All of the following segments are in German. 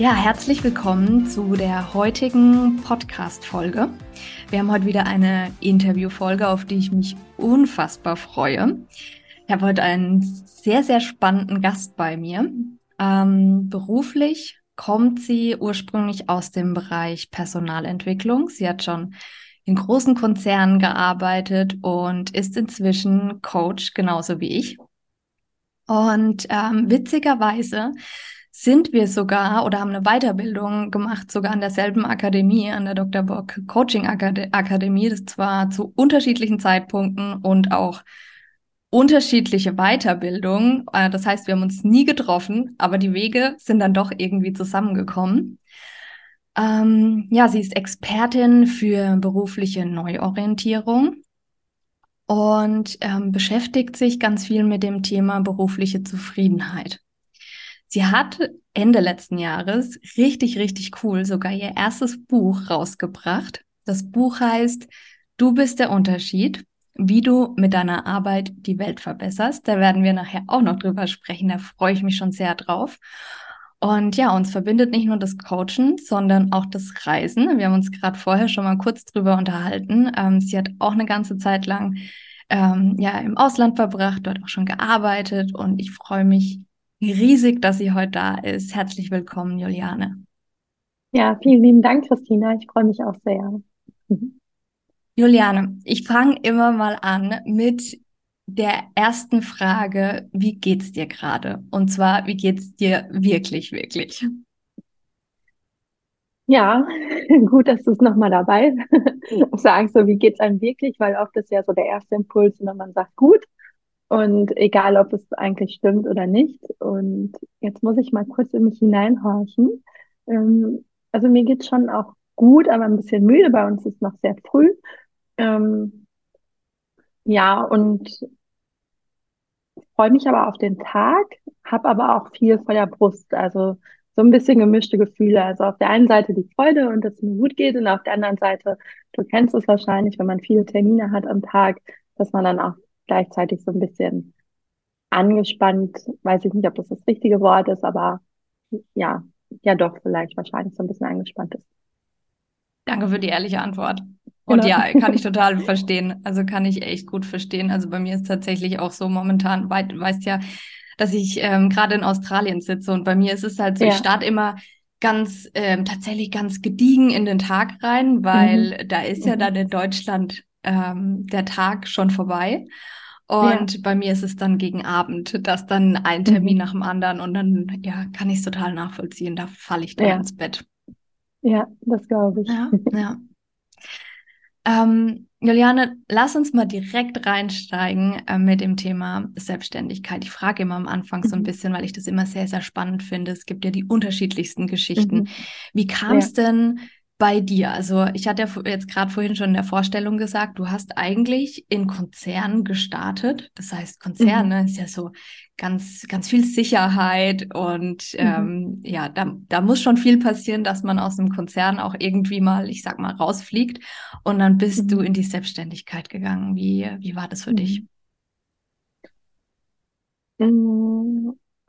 Ja, herzlich willkommen zu der heutigen Podcast-Folge. Wir haben heute wieder eine Interview-Folge, auf die ich mich unfassbar freue. Ich habe heute einen sehr, sehr spannenden Gast bei mir. Ähm, beruflich kommt sie ursprünglich aus dem Bereich Personalentwicklung. Sie hat schon in großen Konzernen gearbeitet und ist inzwischen Coach, genauso wie ich. Und ähm, witzigerweise sind wir sogar oder haben eine Weiterbildung gemacht, sogar an derselben Akademie, an der Dr. Bock Coaching Akademie. Das zwar zu unterschiedlichen Zeitpunkten und auch unterschiedliche Weiterbildung. Äh, das heißt, wir haben uns nie getroffen, aber die Wege sind dann doch irgendwie zusammengekommen. Ähm, ja, sie ist Expertin für berufliche Neuorientierung und ähm, beschäftigt sich ganz viel mit dem Thema berufliche Zufriedenheit. Sie hat Ende letzten Jahres richtig, richtig cool sogar ihr erstes Buch rausgebracht. Das Buch heißt Du bist der Unterschied wie du mit deiner Arbeit die Welt verbesserst. Da werden wir nachher auch noch drüber sprechen. Da freue ich mich schon sehr drauf. Und ja, uns verbindet nicht nur das Coachen, sondern auch das Reisen. Wir haben uns gerade vorher schon mal kurz drüber unterhalten. Ähm, sie hat auch eine ganze Zeit lang ähm, ja im Ausland verbracht, dort auch schon gearbeitet und ich freue mich riesig, dass sie heute da ist. Herzlich willkommen, Juliane. Ja, vielen lieben Dank, Christina. Ich freue mich auch sehr. Juliane, ich fange immer mal an mit der ersten Frage, wie geht's dir gerade? Und zwar, wie geht's dir wirklich, wirklich? Ja, gut, dass du es nochmal dabei sagst, so wie geht's einem wirklich, weil oft ist ja so der erste Impuls, wenn man sagt, gut. Und egal, ob es eigentlich stimmt oder nicht. Und jetzt muss ich mal kurz in mich hineinhorchen. Ähm, also mir geht's schon auch gut, aber ein bisschen müde. Bei uns ist noch sehr früh. Ähm, ja, und freue mich aber auf den Tag, habe aber auch viel vor der Brust, also so ein bisschen gemischte Gefühle. Also auf der einen Seite die Freude und dass es mir gut geht und auf der anderen Seite, du kennst es wahrscheinlich, wenn man viele Termine hat am Tag, dass man dann auch gleichzeitig so ein bisschen angespannt, weiß ich nicht, ob das das richtige Wort ist, aber ja, ja doch, vielleicht wahrscheinlich so ein bisschen angespannt ist. Danke für die ehrliche Antwort. Und genau. ja, kann ich total verstehen. Also kann ich echt gut verstehen. Also bei mir ist tatsächlich auch so momentan, weit, weißt ja, dass ich ähm, gerade in Australien sitze und bei mir ist es halt so, ja. ich starte immer ganz ähm, tatsächlich ganz gediegen in den Tag rein, weil mhm. da ist ja mhm. dann in Deutschland ähm, der Tag schon vorbei. Und ja. bei mir ist es dann gegen Abend, dass dann ein Termin mhm. nach dem anderen und dann ja kann ich es total nachvollziehen. Da falle ich dann ja. ins Bett. Ja, das glaube ich. Ja, ja. Ähm, Juliane, lass uns mal direkt reinsteigen äh, mit dem Thema Selbstständigkeit. Ich frage immer am Anfang so ein mhm. bisschen, weil ich das immer sehr, sehr spannend finde. Es gibt ja die unterschiedlichsten Geschichten. Mhm. Wie kam es ja. denn bei dir? Also ich hatte ja jetzt gerade vorhin schon in der Vorstellung gesagt, du hast eigentlich in Konzernen gestartet. Das heißt, Konzerne mhm. ist ja so ganz, ganz viel Sicherheit und mhm. ähm, ja, da, da muss schon viel passieren, dass man aus einem Konzern auch irgendwie mal, ich sag mal, rausfliegt. Und dann bist mhm. du in die Selbstständigkeit gegangen. Wie, wie war das für dich?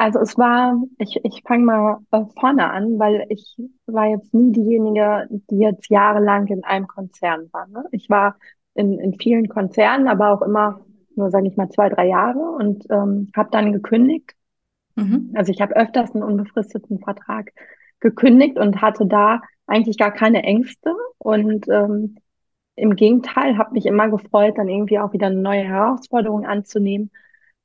Also es war, ich, ich fange mal äh, vorne an, weil ich war jetzt nie diejenige, die jetzt jahrelang in einem Konzern war. Ne? Ich war in, in vielen Konzernen, aber auch immer nur, sage ich mal, zwei, drei Jahre und ähm, habe dann gekündigt. Mhm. Also ich habe öfters einen unbefristeten Vertrag gekündigt und hatte da eigentlich gar keine Ängste und ähm, im Gegenteil, habe mich immer gefreut, dann irgendwie auch wieder eine neue Herausforderung anzunehmen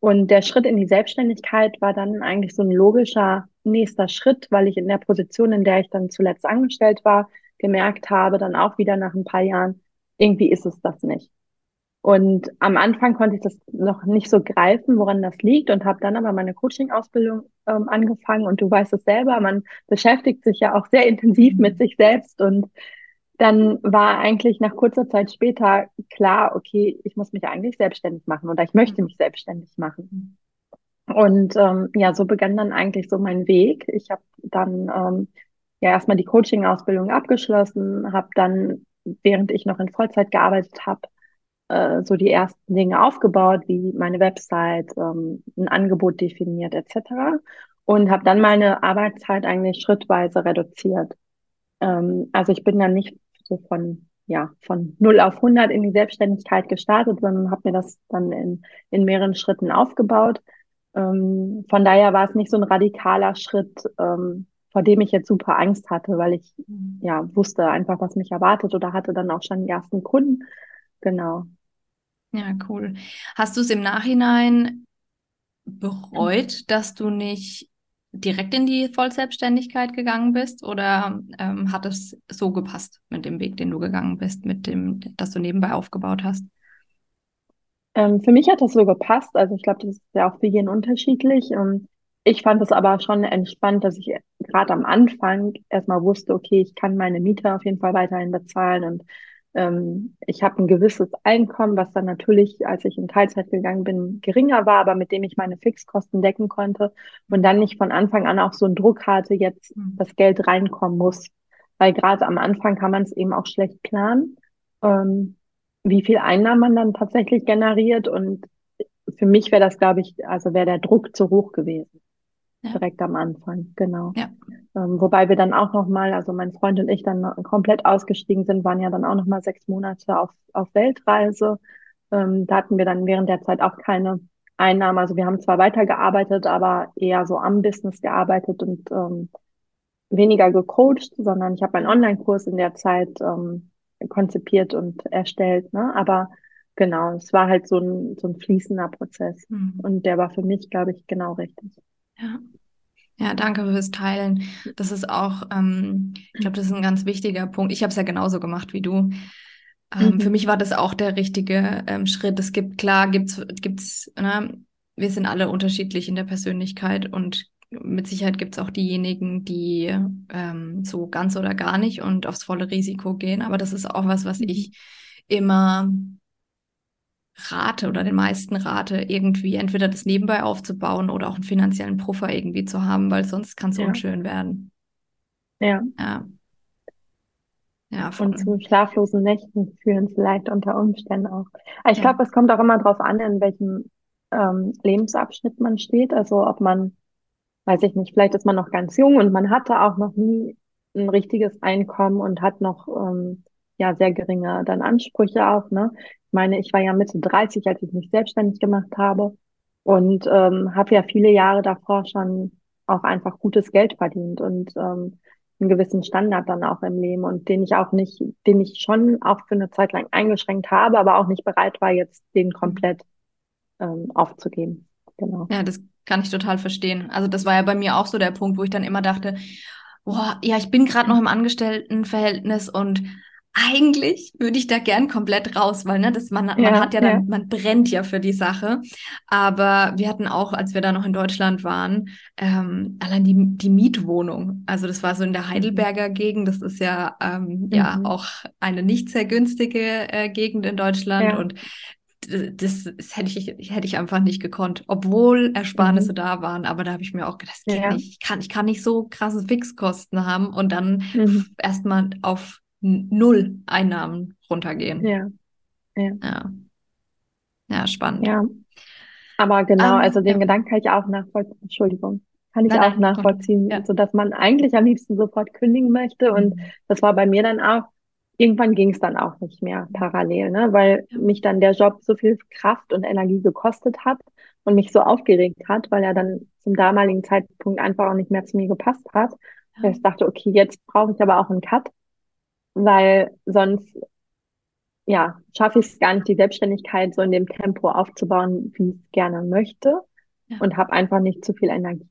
und der Schritt in die Selbstständigkeit war dann eigentlich so ein logischer nächster Schritt, weil ich in der Position, in der ich dann zuletzt angestellt war, gemerkt habe, dann auch wieder nach ein paar Jahren, irgendwie ist es das nicht. Und am Anfang konnte ich das noch nicht so greifen, woran das liegt und habe dann aber meine Coaching-Ausbildung ähm, angefangen. Und du weißt es selber, man beschäftigt sich ja auch sehr intensiv mhm. mit sich selbst. Und dann war eigentlich nach kurzer Zeit später klar, okay, ich muss mich eigentlich selbstständig machen oder ich möchte mich selbstständig machen. Und ähm, ja, so begann dann eigentlich so mein Weg. Ich habe dann ähm, ja erstmal die Coaching-Ausbildung abgeschlossen, habe dann, während ich noch in Vollzeit gearbeitet habe, äh, so die ersten Dinge aufgebaut, wie meine Website, ähm, ein Angebot definiert etc. Und habe dann meine Arbeitszeit eigentlich schrittweise reduziert. Ähm, also ich bin dann nicht so von ja von 0 auf 100 in die Selbstständigkeit gestartet, sondern habe mir das dann in, in mehreren Schritten aufgebaut. Ähm, von daher war es nicht so ein radikaler Schritt, ähm, vor dem ich jetzt super Angst hatte, weil ich ja wusste einfach, was mich erwartet oder hatte dann auch schon die ersten Kunden. Genau. Ja, cool. Hast du es im Nachhinein bereut, dass du nicht direkt in die Vollselbstständigkeit gegangen bist oder ähm, hat es so gepasst mit dem Weg, den du gegangen bist, mit dem, das du nebenbei aufgebaut hast? Ähm, für mich hat das so gepasst. Also ich glaube, das ist ja auch für jeden unterschiedlich. Und ich fand es aber schon entspannt, dass ich gerade am Anfang erstmal wusste, okay, ich kann meine Miete auf jeden Fall weiterhin bezahlen und ähm, ich habe ein gewisses Einkommen, was dann natürlich, als ich in Teilzeit gegangen bin, geringer war, aber mit dem ich meine Fixkosten decken konnte und dann nicht von Anfang an auch so einen Druck hatte, jetzt mhm. das Geld reinkommen muss. Weil gerade am Anfang kann man es eben auch schlecht planen, ähm, wie viel Einnahmen man dann tatsächlich generiert. Und für mich wäre das, glaube ich, also wäre der Druck zu hoch gewesen direkt am Anfang, genau. Ja. Ähm, wobei wir dann auch nochmal, also mein Freund und ich dann komplett ausgestiegen sind, waren ja dann auch nochmal sechs Monate auf, auf Weltreise. Ähm, da hatten wir dann während der Zeit auch keine Einnahmen. Also wir haben zwar weitergearbeitet, aber eher so am Business gearbeitet und ähm, weniger gecoacht, sondern ich habe einen Online-Kurs in der Zeit ähm, konzipiert und erstellt. Ne? Aber genau, es war halt so ein, so ein fließender Prozess. Mhm. Und der war für mich, glaube ich, genau richtig. Ja. Ja, danke fürs Teilen. Das ist auch, ähm, ich glaube, das ist ein ganz wichtiger Punkt. Ich habe es ja genauso gemacht wie du. Ähm, mhm. Für mich war das auch der richtige ähm, Schritt. Es gibt, klar, gibt's, gibt's, ne, wir sind alle unterschiedlich in der Persönlichkeit und mit Sicherheit gibt es auch diejenigen, die ähm, so ganz oder gar nicht und aufs volle Risiko gehen. Aber das ist auch was, was mhm. ich immer rate oder den meisten rate, irgendwie entweder das nebenbei aufzubauen oder auch einen finanziellen Puffer irgendwie zu haben, weil sonst kann es ja. unschön werden. Ja. Ja. Ja, und zu schlaflosen Nächten führen vielleicht unter Umständen auch. Aber ich ja. glaube, es kommt auch immer darauf an, in welchem ähm, Lebensabschnitt man steht. Also ob man, weiß ich nicht, vielleicht ist man noch ganz jung und man hatte auch noch nie ein richtiges Einkommen und hat noch ähm, ja sehr geringe dann Ansprüche auch. Ne? meine, ich war ja Mitte 30, als ich mich selbstständig gemacht habe und ähm, habe ja viele Jahre davor schon auch einfach gutes Geld verdient und ähm, einen gewissen Standard dann auch im Leben und den ich auch nicht, den ich schon auch für eine Zeit lang eingeschränkt habe, aber auch nicht bereit war, jetzt den komplett ähm, aufzugeben. Genau. Ja, das kann ich total verstehen. Also das war ja bei mir auch so der Punkt, wo ich dann immer dachte, boah, ja, ich bin gerade noch im Angestelltenverhältnis und eigentlich würde ich da gern komplett raus, weil ne, das, man, man ja, hat ja dann, ja. man brennt ja für die Sache. Aber wir hatten auch, als wir da noch in Deutschland waren, ähm, allein die, die Mietwohnung. Also das war so in der Heidelberger Gegend. Das ist ja, ähm, mhm. ja auch eine nicht sehr günstige äh, Gegend in Deutschland. Ja. Und das, das, hätte ich, hätte ich einfach nicht gekonnt, obwohl Ersparnisse mhm. da waren. Aber da habe ich mir auch gedacht, das geht nicht. Ich kann, ich kann nicht so krasse Fixkosten haben und dann mhm. erstmal auf null Einnahmen runtergehen. Ja. Ja, ja. ja spannend. Ja. Aber genau, um, ähm, also den ja. Gedanken kann ich auch nachvollziehen. Entschuldigung. Kann ich nein, auch nein, nachvollziehen, ja. so dass man eigentlich am liebsten sofort kündigen möchte. Und mhm. das war bei mir dann auch, irgendwann ging es dann auch nicht mehr parallel, ne? weil ja. mich dann der Job so viel Kraft und Energie gekostet hat und mich so aufgeregt hat, weil er dann zum damaligen Zeitpunkt einfach auch nicht mehr zu mir gepasst hat. Ja. Ich dachte, okay, jetzt brauche ich aber auch einen Cut weil sonst ja, schaffe ich es gar nicht, die Selbstständigkeit so in dem Tempo aufzubauen, wie ich es gerne möchte ja. und habe einfach nicht zu viel Energie,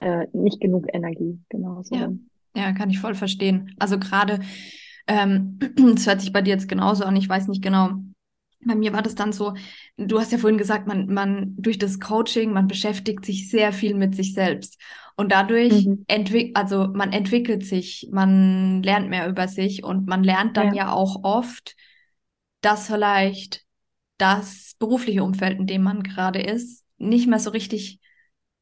äh, nicht genug Energie, genau so. Ja. ja, kann ich voll verstehen. Also gerade, ähm, es hört sich bei dir jetzt genauso an, ich weiß nicht genau, bei mir war das dann so, du hast ja vorhin gesagt, man, man durch das Coaching, man beschäftigt sich sehr viel mit sich selbst. Und dadurch Mhm. entwickelt, also man entwickelt sich, man lernt mehr über sich und man lernt dann Ja. ja auch oft, dass vielleicht das berufliche Umfeld, in dem man gerade ist, nicht mehr so richtig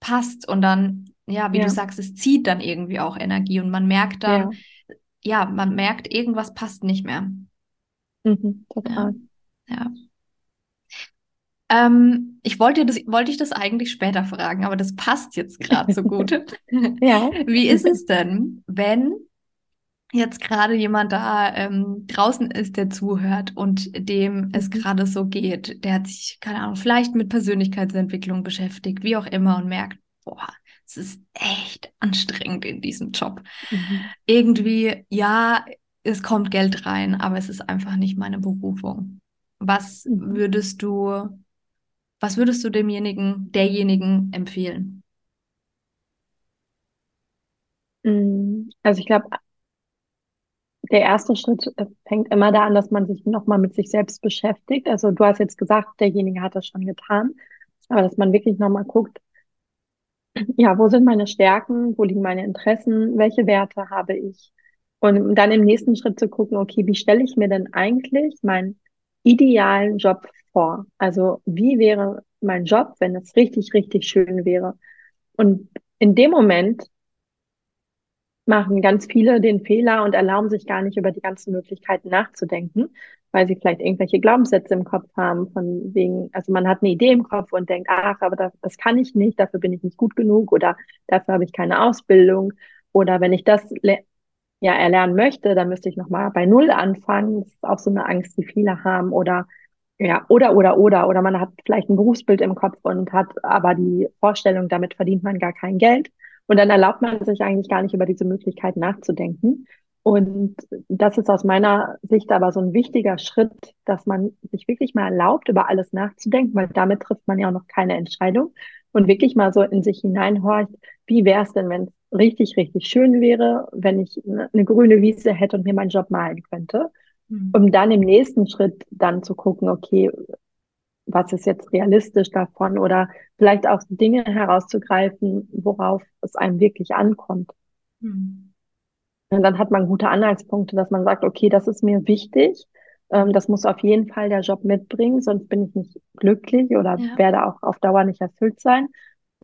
passt. Und dann, ja, wie du Ja. sagst, es zieht dann irgendwie auch Energie und man merkt dann, Ja. ja, man merkt, irgendwas passt nicht mehr. Mhm. Total. Ja. Ähm, ich wollte das, wollte ich das eigentlich später fragen, aber das passt jetzt gerade so gut. Ja. Wie ist es denn, wenn jetzt gerade jemand da ähm, draußen ist, der zuhört und dem es Mhm. gerade so geht, der hat sich, keine Ahnung, vielleicht mit Persönlichkeitsentwicklung beschäftigt, wie auch immer, und merkt, boah, es ist echt anstrengend in diesem Job. Mhm. Irgendwie, ja, es kommt Geld rein, aber es ist einfach nicht meine Berufung. Was Mhm. würdest du, was würdest du demjenigen, derjenigen empfehlen? Mm, Also ich glaube, der erste Schritt äh, fängt immer da an, dass man sich nochmal mit sich selbst beschäftigt. Also du hast jetzt gesagt, derjenige hat das schon getan, aber dass man wirklich nochmal guckt, ja, wo sind meine Stärken, wo liegen meine Interessen, welche Werte habe ich? Und dann im nächsten Schritt zu gucken, okay, wie stelle ich mir denn eigentlich meinen idealen Job vor? Also wie wäre mein Job, wenn es richtig, richtig schön wäre? Und in dem Moment machen ganz viele den Fehler und erlauben sich gar nicht über die ganzen Möglichkeiten nachzudenken, weil sie vielleicht irgendwelche Glaubenssätze im Kopf haben, von wegen, also man hat eine Idee im Kopf und denkt, ach, aber das, das kann ich nicht, dafür bin ich nicht gut genug oder dafür habe ich keine Ausbildung oder wenn ich das ja erlernen möchte, dann müsste ich nochmal bei Null anfangen. Das ist auch so eine Angst, die viele haben oder ja, oder, oder, oder, oder man hat vielleicht ein Berufsbild im Kopf und hat aber die Vorstellung, damit verdient man gar kein Geld. Und dann erlaubt man sich eigentlich gar nicht über diese Möglichkeit nachzudenken. Und das ist aus meiner Sicht aber so ein wichtiger Schritt, dass man sich wirklich mal erlaubt, über alles nachzudenken, weil damit trifft man ja auch noch keine Entscheidung und wirklich mal so in sich hineinhorcht, wie wäre es denn, wenn es richtig, richtig schön wäre, wenn ich eine, eine grüne Wiese hätte und mir meinen Job malen könnte, Hm. um dann im nächsten Schritt dann zu gucken, okay, was ist jetzt realistisch davon oder vielleicht auch Dinge herauszugreifen, worauf es einem wirklich ankommt. Hm. Und dann hat man gute Anhaltspunkte, dass man sagt, okay, das ist mir wichtig, ähm, das muss auf jeden Fall der Job mitbringen, sonst bin ich nicht glücklich oder Ja. werde auch auf Dauer nicht erfüllt sein.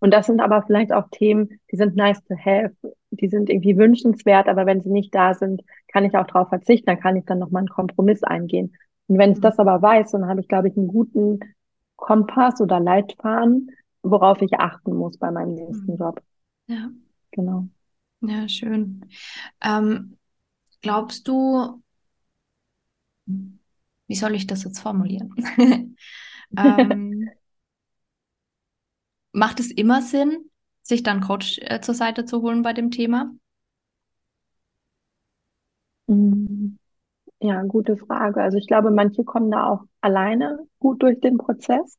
Und das sind aber vielleicht auch Themen, die sind nice to have, die sind irgendwie wünschenswert, aber wenn sie nicht da sind, kann ich auch darauf verzichten, dann kann ich dann nochmal einen Kompromiss eingehen. Und wenn ich Mhm. das aber weiß, dann habe ich, glaube ich, einen guten Kompass oder Leitfaden, worauf ich achten muss bei meinem nächsten Mhm. Job. Ja, Genau. ja, schön. Ähm, glaubst du, wie soll ich das jetzt formulieren? Ähm, macht es immer Sinn, sich dann Coach äh, zur Seite zu holen bei dem Thema? Mm, Ja, gute Frage. Also ich glaube, manche kommen da auch alleine gut durch den Prozess.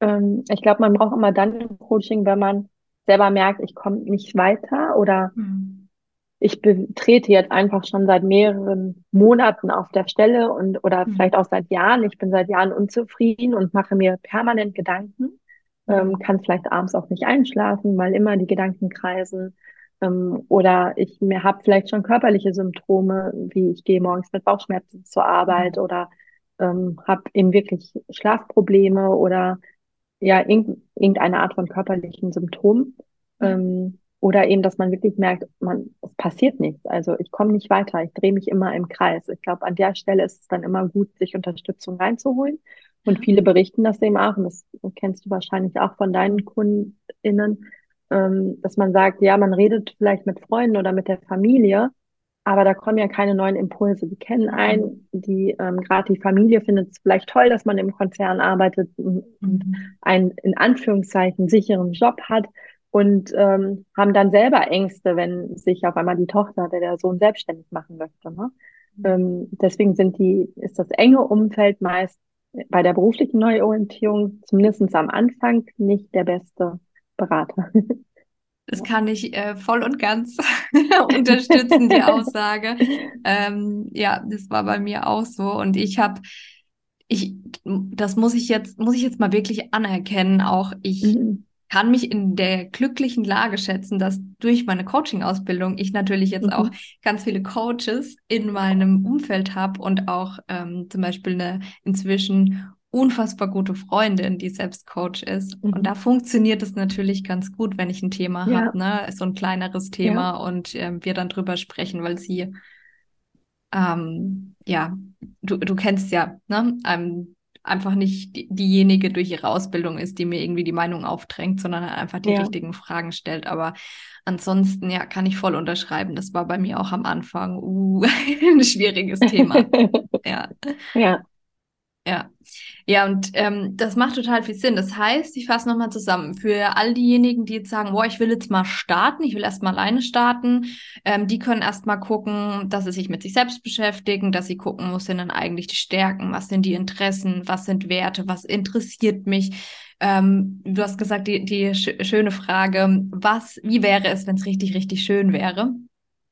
Ähm, ich glaube, man braucht immer dann ein Coaching, wenn man selber merkt, ich komme nicht weiter oder Hm. Ich trete jetzt einfach schon seit mehreren Monaten auf der Stelle und oder Hm. vielleicht auch seit Jahren. Ich bin seit Jahren unzufrieden und mache mir permanent Gedanken, ähm, Hm. kann vielleicht abends auch nicht einschlafen, weil immer die Gedanken kreisen. Ähm, oder ich mir habe vielleicht schon körperliche Symptome, wie ich gehe morgens mit Bauchschmerzen zur Arbeit Hm. oder ähm, habe eben wirklich Schlafprobleme oder ja, irgend, irgendeine Art von körperlichen Symptomen. Ja. Ähm, oder eben, dass man wirklich merkt, man, es passiert nichts. Also ich komme nicht weiter, ich drehe mich immer im Kreis. Ich glaube, an der Stelle ist es dann immer gut, sich Unterstützung reinzuholen. Und viele berichten das eben auch, und das kennst du wahrscheinlich auch von deinen KundInnen, ähm, dass man sagt, ja, man redet vielleicht mit Freunden oder mit der Familie, aber da kommen ja keine neuen Impulse. Die kennen einen, die ähm, gerade die Familie findet es vielleicht toll, dass man im Konzern arbeitet und Mhm. einen in Anführungszeichen sicheren Job hat und ähm, haben dann selber Ängste, wenn sich auf einmal die Tochter oder der Sohn selbstständig machen möchte. Ne? Ähm, deswegen sind die, ist das enge Umfeld meist bei der beruflichen Neuorientierung, zumindest am Anfang, nicht der beste Berater. Das kann ich äh, voll und ganz unterstützen, die Aussage. Ähm, ja, das war bei mir auch so. Und ich habe ich, das muss ich jetzt, muss ich jetzt mal wirklich anerkennen. Auch ich mhm. Kann mich in der glücklichen Lage schätzen, dass durch meine Coaching-Ausbildung ich natürlich jetzt mhm. auch ganz viele Coaches in meinem Umfeld habe und auch ähm, zum Beispiel eine inzwischen unfassbar gute Freundin, die selbst Coach ist. Mhm. Und da funktioniert es natürlich ganz gut, wenn ich ein Thema ja. habe, ne? So ein kleineres Thema ja. und ähm, wir dann drüber sprechen, weil sie ähm, ja, du, du kennst ja, ne? Ähm, einfach nicht die, diejenige durch ihre Ausbildung ist, die mir irgendwie die Meinung aufdrängt, sondern einfach die ja. richtigen Fragen stellt. Aber ansonsten, ja, kann ich voll unterschreiben. Das war bei mir auch am Anfang uh, ein schwieriges Thema. ja. Ja. Ja, ja, und ähm, das macht total viel Sinn. Das heißt, ich fasse nochmal zusammen. Für all diejenigen, die jetzt sagen, boah, ich will jetzt mal starten, ich will erst mal alleine starten, ähm, die können erst mal gucken, dass sie sich mit sich selbst beschäftigen, dass sie gucken, wo sind denn eigentlich die Stärken, was sind die Interessen, was sind Werte, was interessiert mich. Ähm, du hast gesagt, die, die sch schöne Frage, was, wie wäre es, wenn es richtig, richtig schön wäre?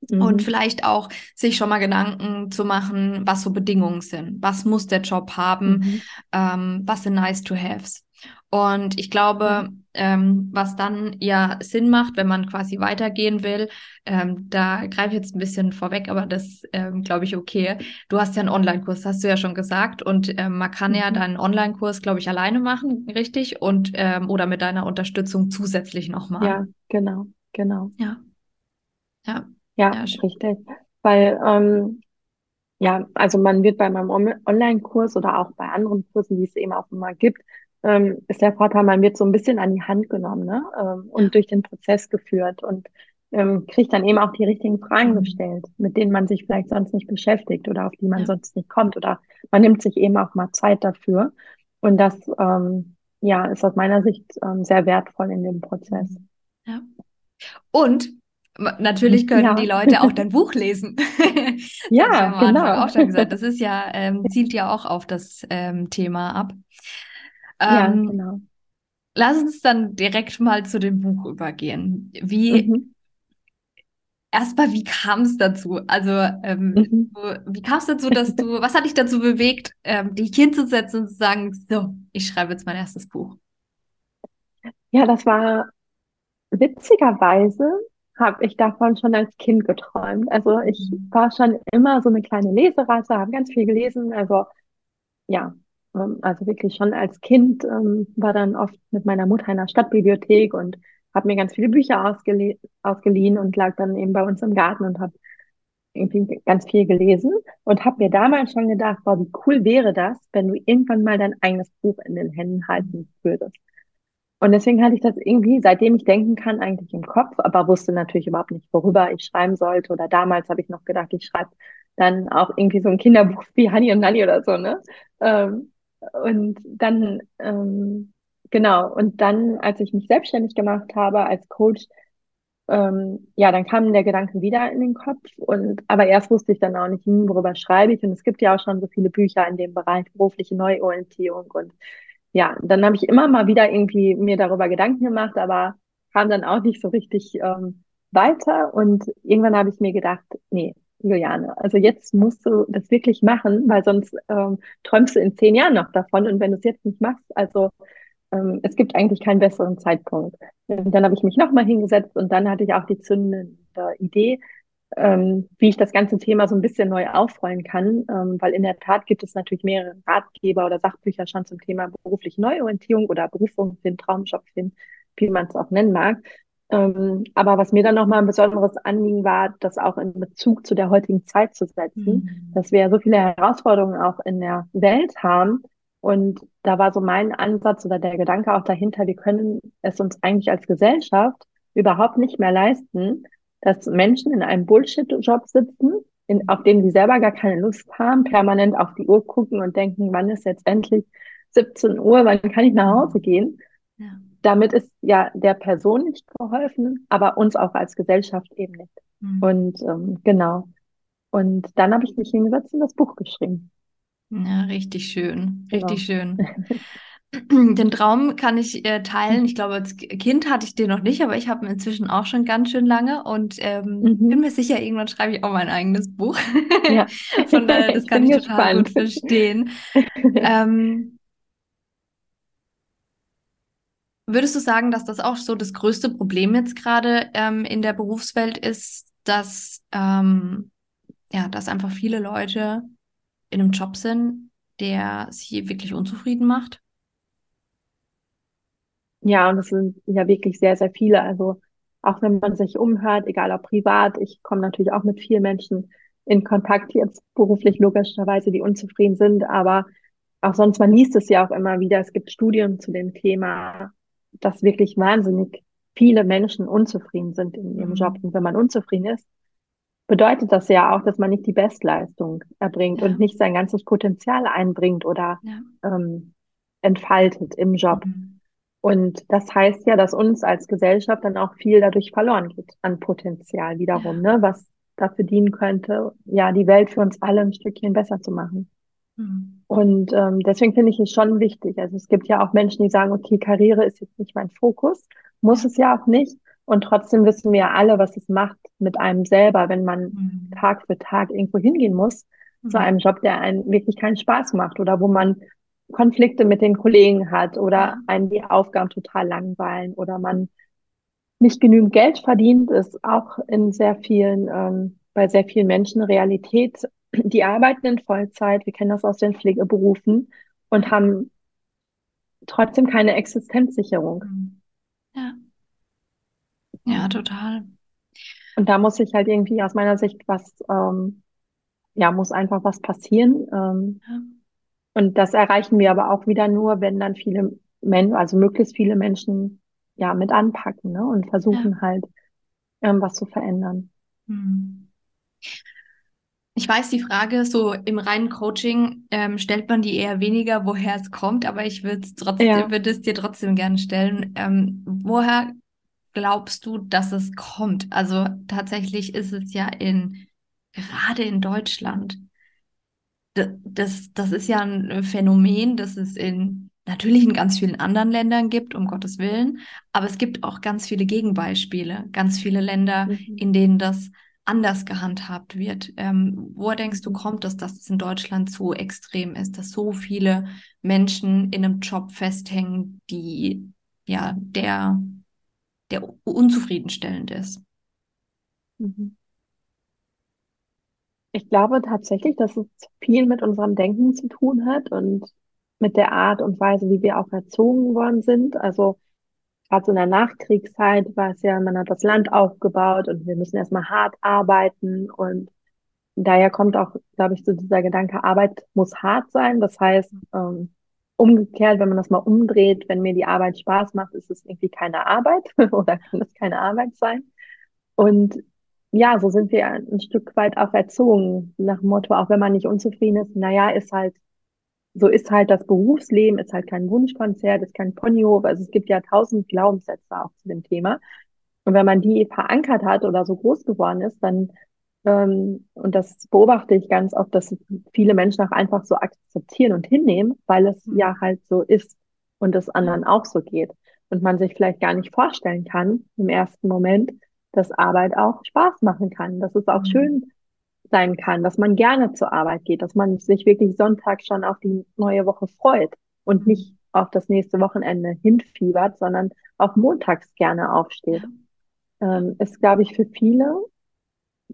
Mhm. Und vielleicht auch sich schon mal Gedanken zu machen, was so Bedingungen sind. Was muss der Job haben? Mhm. Ähm, was sind nice to haves? Und ich glaube, mhm. ähm, was dann ja Sinn macht, wenn man quasi weitergehen will, ähm, da greife ich jetzt ein bisschen vorweg, aber das ähm, glaube ich okay. Du hast ja einen Online-Kurs, hast du ja schon gesagt, und ähm, man kann mhm. ja deinen Online-Kurs, glaube ich, alleine machen, richtig? Und ähm, oder mit deiner Unterstützung zusätzlich nochmal. Ja, genau, genau. Ja. Ja. Ja, ja richtig. Weil, ähm, ja, also man wird bei meinem Online-Kurs oder auch bei anderen Kursen, die es eben auch immer gibt, ähm, ist der Vorteil, man wird so ein bisschen an die Hand genommen ne? ähm, und durch den Prozess geführt und ähm, kriegt dann eben auch die richtigen Fragen mhm. gestellt, mit denen man sich vielleicht sonst nicht beschäftigt oder auf die man ja. sonst nicht kommt oder man nimmt sich eben auch mal Zeit dafür und das ähm, ja ist aus meiner Sicht ähm, sehr wertvoll in dem Prozess. Ja. Und Natürlich können ja. die Leute auch dein Buch lesen. ja, das genau. auch schon gesagt. Das ist ja, ähm, zielt ja auch auf das ähm, Thema ab. Ähm, ja, genau. Lass uns dann direkt mal zu dem Buch übergehen. Wie, mhm. erstmal, wie kam es dazu? Also, ähm, mhm. wie kam es dazu, dass du, was hat dich dazu bewegt, ähm, dich hinzusetzen und zu sagen, so, ich schreibe jetzt mein erstes Buch? Ja, das war witzigerweise habe ich davon schon als Kind geträumt. Also ich mhm. war schon immer so eine kleine Leseratte, habe ganz viel gelesen. Also ja, ähm, also wirklich schon als Kind ähm, war dann oft mit meiner Mutter in der Stadtbibliothek und habe mir ganz viele Bücher ausgelie ausgeliehen und lag dann eben bei uns im Garten und habe irgendwie ganz viel gelesen und habe mir damals schon gedacht, boah, wie cool wäre das, wenn du irgendwann mal dein eigenes Buch in den Händen halten würdest. Und deswegen hatte ich das irgendwie, seitdem ich denken kann, eigentlich im Kopf, aber wusste natürlich überhaupt nicht, worüber ich schreiben sollte. Oder damals habe ich noch gedacht, ich schreibe dann auch irgendwie so ein Kinderbuch wie Honey und Nani oder so, ne? Ähm, und dann, ähm, genau, und dann, als ich mich selbstständig gemacht habe als Coach, ähm, ja, dann kam der Gedanke wieder in den Kopf und aber erst wusste ich dann auch nicht, hm, worüber schreibe ich. Und es gibt ja auch schon so viele Bücher in dem Bereich berufliche Neuorientierung und ja, dann habe ich immer mal wieder irgendwie mir darüber Gedanken gemacht, aber kam dann auch nicht so richtig ähm, weiter. Und irgendwann habe ich mir gedacht, nee, Juliane, also jetzt musst du das wirklich machen, weil sonst ähm, träumst du in zehn Jahren noch davon. Und wenn du es jetzt nicht machst, also ähm, es gibt eigentlich keinen besseren Zeitpunkt. Und dann habe ich mich nochmal hingesetzt und dann hatte ich auch die zündende Idee, ähm, wie ich das ganze Thema so ein bisschen neu aufrollen kann, ähm, weil in der Tat gibt es natürlich mehrere Ratgeber oder Sachbücher schon zum Thema berufliche Neuorientierung oder Berufung finden, Traumjob finden, wie man es auch nennen mag. Ähm, aber was mir dann nochmal ein besonderes Anliegen war, das auch in Bezug zu der heutigen Zeit zu setzen, mhm. dass wir so viele Herausforderungen auch in der Welt haben. Und da war so mein Ansatz oder der Gedanke auch dahinter, wir können es uns eigentlich als Gesellschaft überhaupt nicht mehr leisten, dass Menschen in einem Bullshit-Job sitzen, in, auf den sie selber gar keine Lust haben, permanent auf die Uhr gucken und denken, wann ist jetzt endlich 17 Uhr, wann kann ich nach Hause gehen? Ja. Damit ist ja der Person nicht geholfen, aber uns auch als Gesellschaft eben nicht. Mhm. Und ähm, genau. Und dann habe ich mich hingesetzt und das Buch geschrieben. Ja, richtig schön, richtig genau. schön. Den Traum kann ich äh, teilen. Ich glaube, als Kind hatte ich den noch nicht, aber ich habe ihn inzwischen auch schon ganz schön lange und ähm, mhm. bin mir sicher, irgendwann schreibe ich auch mein eigenes Buch. Ja. Von daher, das kann ich total gespannt. gut verstehen. ähm, würdest du sagen, dass das auch so das größte Problem jetzt gerade ähm, in der Berufswelt ist, dass, ähm, ja, dass einfach viele Leute in einem Job sind, der sie wirklich unzufrieden macht? Ja, und es sind ja wirklich sehr, sehr viele. Also auch wenn man sich umhört, egal ob privat, ich komme natürlich auch mit vielen Menschen in Kontakt, jetzt beruflich logischerweise, die unzufrieden sind, aber auch sonst, man liest es ja auch immer wieder, es gibt Studien zu dem Thema, dass wirklich wahnsinnig viele Menschen unzufrieden sind in ihrem mhm. Job. Und wenn man unzufrieden ist, bedeutet das ja auch, dass man nicht die Bestleistung erbringt ja. und nicht sein ganzes Potenzial einbringt oder ja. ähm, entfaltet im Job. Mhm. Und das heißt ja, dass uns als Gesellschaft dann auch viel dadurch verloren geht an Potenzial wiederum, ja. ne, was dafür dienen könnte, ja, die Welt für uns alle ein Stückchen besser zu machen. Mhm. Und ähm, deswegen finde ich es schon wichtig. Also es gibt ja auch Menschen, die sagen, okay, Karriere ist jetzt nicht mein Fokus, muss es ja auch nicht. Und trotzdem wissen wir alle, was es macht mit einem selber, wenn man mhm. Tag für Tag irgendwo hingehen muss, mhm. zu einem Job, der einen wirklich keinen Spaß macht oder wo man Konflikte mit den Kollegen hat oder einen die Aufgaben total langweilen oder man nicht genügend Geld verdient, ist auch in sehr vielen, ähm, bei sehr vielen Menschen Realität. Die arbeiten in Vollzeit, wir kennen das aus den Pflegeberufen und haben trotzdem keine Existenzsicherung. Ja. Ja, total. Und da muss sich halt irgendwie aus meiner Sicht was, ähm, ja, muss einfach was passieren. Ähm, ja und das erreichen wir aber auch wieder nur, wenn dann viele Menschen, also möglichst viele Menschen ja mit anpacken ne? und versuchen ja. halt ähm, was zu verändern. Hm. Ich weiß, die Frage so im reinen Coaching ähm, stellt man die eher weniger, woher es kommt, aber ich würde es trotzdem, ja. würde es dir trotzdem gerne stellen. Ähm, woher glaubst du, dass es kommt? Also tatsächlich ist es ja in gerade in Deutschland das, das ist ja ein Phänomen, das es in natürlich in ganz vielen anderen Ländern gibt, um Gottes Willen, aber es gibt auch ganz viele Gegenbeispiele, ganz viele Länder, mhm. in denen das anders gehandhabt wird. Ähm, woher denkst du, kommt es, dass es in Deutschland so extrem ist, dass so viele Menschen in einem Job festhängen, die ja der, der unzufriedenstellend ist? Mhm. Ich glaube tatsächlich, dass es viel mit unserem Denken zu tun hat und mit der Art und Weise, wie wir auch erzogen worden sind. Also gerade so in der Nachkriegszeit war es ja, man hat das Land aufgebaut und wir müssen erstmal hart arbeiten und daher kommt auch, glaube ich, so dieser Gedanke, Arbeit muss hart sein. Das heißt, ähm, umgekehrt, wenn man das mal umdreht, wenn mir die Arbeit Spaß macht, ist es irgendwie keine Arbeit oder kann es keine Arbeit sein. Und ja, so sind wir ein Stück weit auch erzogen, nach dem Motto, auch wenn man nicht unzufrieden ist, naja, ist halt, so ist halt das Berufsleben, ist halt kein Wunschkonzert, ist kein Ponyhof. Also es gibt ja tausend Glaubenssätze auch zu dem Thema. Und wenn man die verankert hat oder so groß geworden ist, dann, ähm, und das beobachte ich ganz oft, dass viele Menschen auch einfach so akzeptieren und hinnehmen, weil es mhm. ja halt so ist und es anderen auch so geht. Und man sich vielleicht gar nicht vorstellen kann im ersten Moment, dass Arbeit auch Spaß machen kann, dass es auch mhm. schön sein kann, dass man gerne zur Arbeit geht, dass man sich wirklich Sonntag schon auf die neue Woche freut und mhm. nicht auf das nächste Wochenende hinfiebert, sondern auch montags gerne aufsteht. Ähm, ist, glaube ich, für viele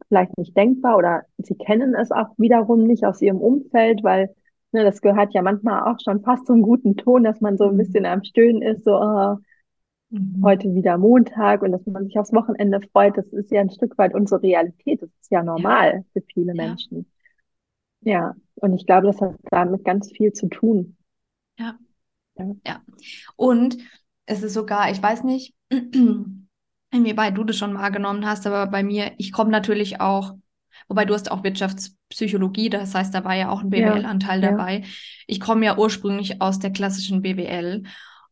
vielleicht nicht denkbar oder sie kennen es auch wiederum nicht aus ihrem Umfeld, weil ne, das gehört ja manchmal auch schon fast zum guten Ton, dass man so ein mhm. bisschen am Stöhnen ist, so, oh, Mhm. Heute wieder Montag und dass man sich aufs Wochenende freut, das ist ja ein Stück weit unsere Realität. Das ist ja normal ja. für viele Menschen. Ja. ja, und ich glaube, das hat damit ganz viel zu tun. Ja. Ja. ja. Und es ist sogar, ich weiß nicht, inwieweit du das schon wahrgenommen hast, aber bei mir, ich komme natürlich auch, wobei du hast auch Wirtschaftspsychologie, das heißt, da war ja auch ein BWL-Anteil ja, dabei. Ich komme ja ursprünglich aus der klassischen BWL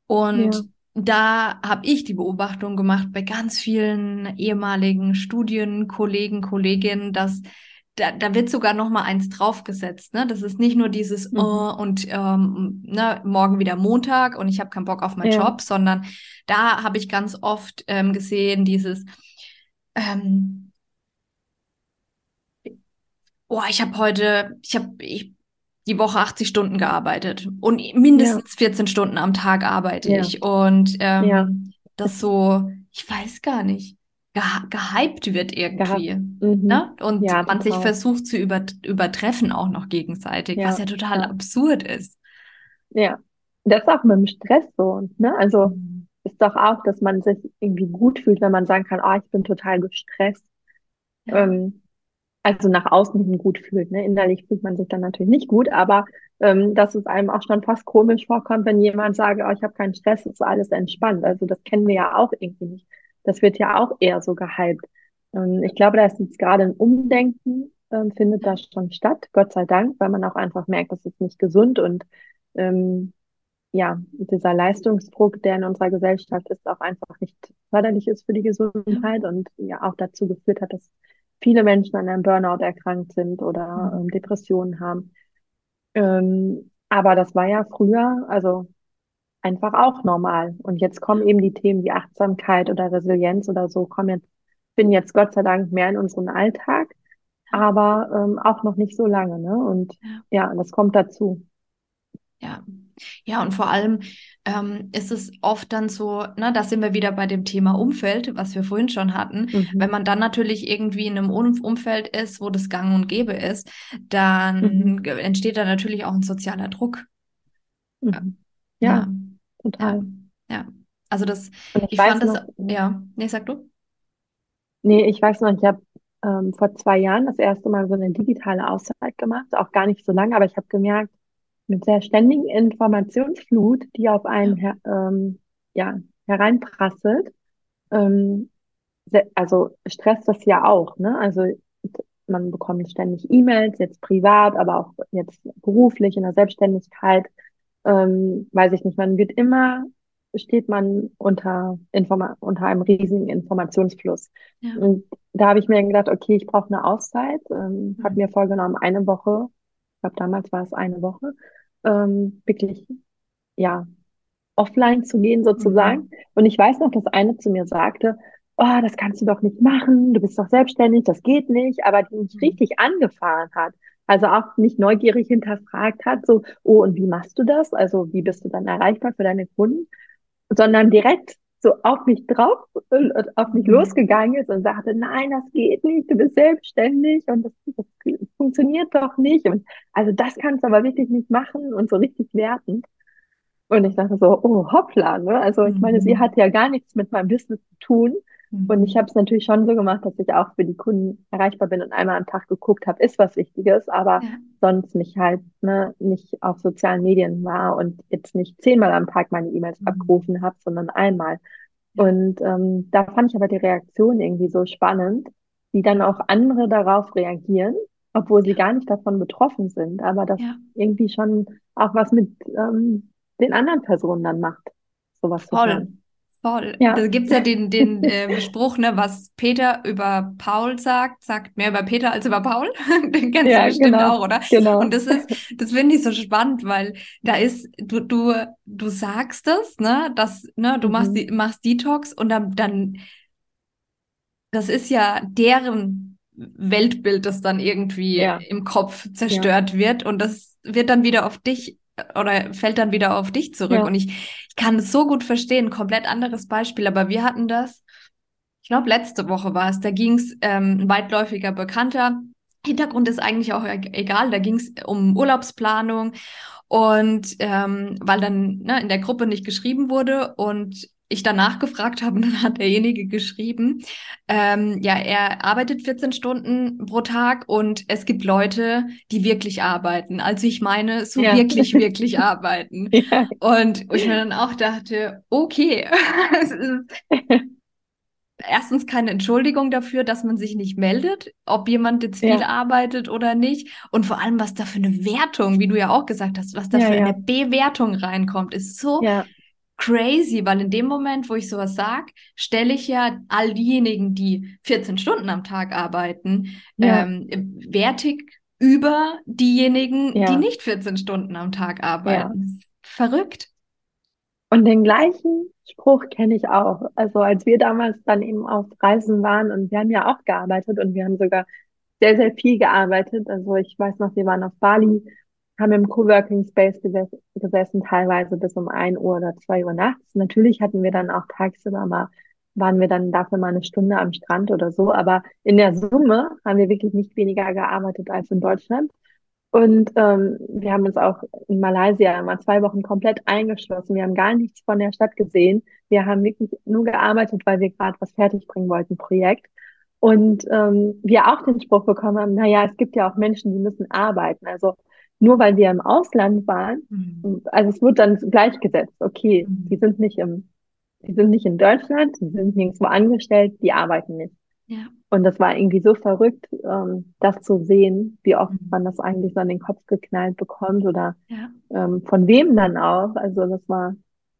und da habe ich die Beobachtung gemacht bei ganz vielen ehemaligen Studienkollegen, Kolleginnen, dass da, da wird sogar noch mal eins draufgesetzt. Ne? Das ist nicht nur dieses Mhm. oh, und ähm, ne, morgen wieder Montag und ich habe keinen Bock auf meinen Ja. Job, sondern da habe ich ganz oft ähm, gesehen, dieses ähm, oh, ich habe heute, ich habe ich, die Woche 80 Stunden gearbeitet und mindestens 14 Stunden am Tag arbeite Ja. ich. Und ähm, Ja. das so, ich weiß gar nicht, geha gehypt wird irgendwie. Mhm. Ne? Und Ja, man sich total. versucht zu über übertreffen auch noch gegenseitig, was Ja, ja total ja. absurd ist. Ja. Das ist auch mit dem Stress so, ne? Also Mhm. ist doch auch, dass man sich irgendwie gut fühlt, wenn man sagen kann, ah, ich bin total gestresst. Ja. Ähm, also nach außen hin gut fühlt, ne? Innerlich fühlt man sich dann natürlich nicht gut, aber ähm, dass es einem auch schon fast komisch vorkommt, wenn jemand sagt, oh, ich habe keinen Stress, ist alles entspannt. Also das kennen wir ja auch irgendwie nicht. Das wird ja auch eher so gehypt. Ähm, ich glaube, da ist jetzt gerade ein Umdenken, ähm, findet da schon statt, Gott sei Dank, weil man auch einfach merkt, das ist nicht gesund und ähm, ja, dieser Leistungsdruck, der in unserer Gesellschaft ist, auch einfach nicht förderlich ist für die Gesundheit und ja auch dazu geführt hat, dass viele Menschen an einem Burnout erkrankt sind oder Mhm. ähm, Depressionen haben. Ähm, aber das war ja früher, also einfach auch normal. Und jetzt kommen eben die Themen wie Achtsamkeit oder Resilienz oder so, kommen jetzt, finden jetzt Gott sei Dank mehr in unseren Alltag, aber ähm, auch noch nicht so lange, ne? Und Ja. ja, das kommt dazu. Ja, ja, und vor allem ähm, ist es oft dann so, ne, da sind wir wieder bei dem Thema Umfeld, was wir vorhin schon hatten. Mhm. Wenn man dann natürlich irgendwie in einem Um- Umfeld ist, wo das gang und gäbe ist, dann Mhm. entsteht da natürlich auch ein sozialer Druck. Mhm. Ja, Ja, ja, total. ja. Also das, ich ich weiß fand das, noch, ja, nee, sag du? nee, ich weiß noch, ich habe ähm, vor zwei Jahren das erste Mal so eine digitale Auszeit gemacht, auch gar nicht so lange, aber ich habe gemerkt, mit der ständigen Informationsflut, die auf einen her ähm, ja, hereinprasselt, ähm, also stresst das ja auch, ne? Also man bekommt ständig E-Mails, jetzt privat, aber auch jetzt beruflich in der Selbstständigkeit. Ähm, weiß ich nicht, man wird immer, steht man unter, Informa unter einem riesigen Informationsfluss. Ja. Und da habe ich mir gedacht, okay, ich brauche eine Auszeit, ähm, habe Mhm. mir vorgenommen, eine Woche, ich glaube damals war es eine Woche, ähm, wirklich, ja, offline zu gehen sozusagen. Mhm. Und ich weiß noch, dass eine zu mir sagte, oh, das kannst du doch nicht machen, du bist doch selbstständig, das geht nicht, aber die mich Mhm. richtig angefahren hat. Also auch nicht neugierig hinterfragt hat, so, oh, und wie machst du das? Also wie bist du dann erreichbar für deine Kunden? Sondern direkt so auf mich drauf, äh, auf mich Mhm. losgegangen ist und sagte, nein, das geht nicht, du bist selbstständig und das, das funktioniert doch nicht. Und also das kannst du aber wirklich nicht machen und so richtig wertend. Und ich dachte so, oh, hoppla, ne? Also ich meine, sie Mhm. hat ja gar nichts mit meinem Business zu tun. Und ich habe es natürlich schon so gemacht, dass ich auch für die Kunden erreichbar bin und einmal am Tag geguckt habe, ist was Wichtiges, aber Ja. sonst mich halt ne, nicht auf sozialen Medien war und jetzt nicht zehnmal am Tag meine E-Mails Mhm. abgerufen habe, sondern einmal. Ja. Und ähm, da fand ich aber die Reaktion irgendwie so spannend, wie dann auch andere darauf reagieren, obwohl sie gar nicht davon betroffen sind, aber das Ja. irgendwie schon auch was mit ähm, den anderen Personen dann macht, sowas zu Voll, hören. Voll. Ja, Da gibt's ja den, den ähm, Spruch, ne, was Peter über Paul sagt, sagt mehr über Peter als über Paul. Den kennst du ja, bestimmt genau, auch, oder? genau. Und das ist, das finde ich so spannend, weil da ist, du, du, du sagst es, ne, dass, ne, du machst Mhm. die, machst Detox und dann, dann, das ist ja deren Weltbild, das dann irgendwie Ja, im Kopf zerstört wird und das wird dann wieder auf dich oder fällt dann wieder auf dich zurück. ja, Und ich, ich kann es so gut verstehen, komplett anderes Beispiel, aber wir hatten das, ich glaube, letzte Woche war es, da ging es ähm, ein weitläufiger Bekannter. Hintergrund ist eigentlich auch e- egal, da ging es um Urlaubsplanung. Und ähm, weil dann ne, in der Gruppe nicht geschrieben wurde. Und ich danach gefragt habe, und dann hat derjenige geschrieben, ähm, ja, er arbeitet 14 Stunden pro Tag und es gibt Leute, die wirklich arbeiten. Also ich meine, so ja, wirklich, wirklich arbeiten. ja, Und ich mir dann auch dachte, okay, es ist erstens keine Entschuldigung dafür, dass man sich nicht meldet, ob jemand jetzt viel ja, arbeitet oder nicht. Und vor allem, was da für eine Wertung, wie du ja auch gesagt hast, was da ja, für eine ja, Bewertung reinkommt, ist so crazy, weil in dem Moment, wo ich sowas sage, stelle ich ja all diejenigen, die 14 Stunden am Tag arbeiten, ja. ähm, wertig über diejenigen, ja. die nicht 14 Stunden am Tag arbeiten. Verrückt. Und den gleichen Spruch kenne ich auch. Also als wir damals dann eben auf Reisen waren und wir haben ja auch gearbeitet und wir haben sogar sehr, sehr viel gearbeitet. Also ich weiß noch, wir waren auf Bali, haben im Coworking Space gesessen, teilweise bis um ein Uhr oder zwei Uhr nachts. Natürlich hatten wir dann auch tagsüber mal, waren wir dann dafür mal eine Stunde am Strand oder so. Aber in der Summe haben wir wirklich nicht weniger gearbeitet als in Deutschland. Und ähm, wir haben uns auch in Malaysia mal zwei Wochen komplett eingeschlossen. Wir haben gar nichts von der Stadt gesehen. Wir haben wirklich nur gearbeitet, weil wir gerade was fertigbringen wollten, Projekt. Und ähm, wir auch den Spruch bekommen haben, naja, es gibt ja auch Menschen, die müssen arbeiten. Also nur weil wir im Ausland waren, mhm. also es wird dann gleichgesetzt, okay, mhm. die sind nicht im, die sind nicht in Deutschland, die sind nirgendwo angestellt, die arbeiten nicht. Ja. Und das war irgendwie so verrückt, ähm, das zu sehen, wie oft mhm. man das eigentlich so an den Kopf geknallt bekommt oder ja. ähm, von wem dann auch. Also das war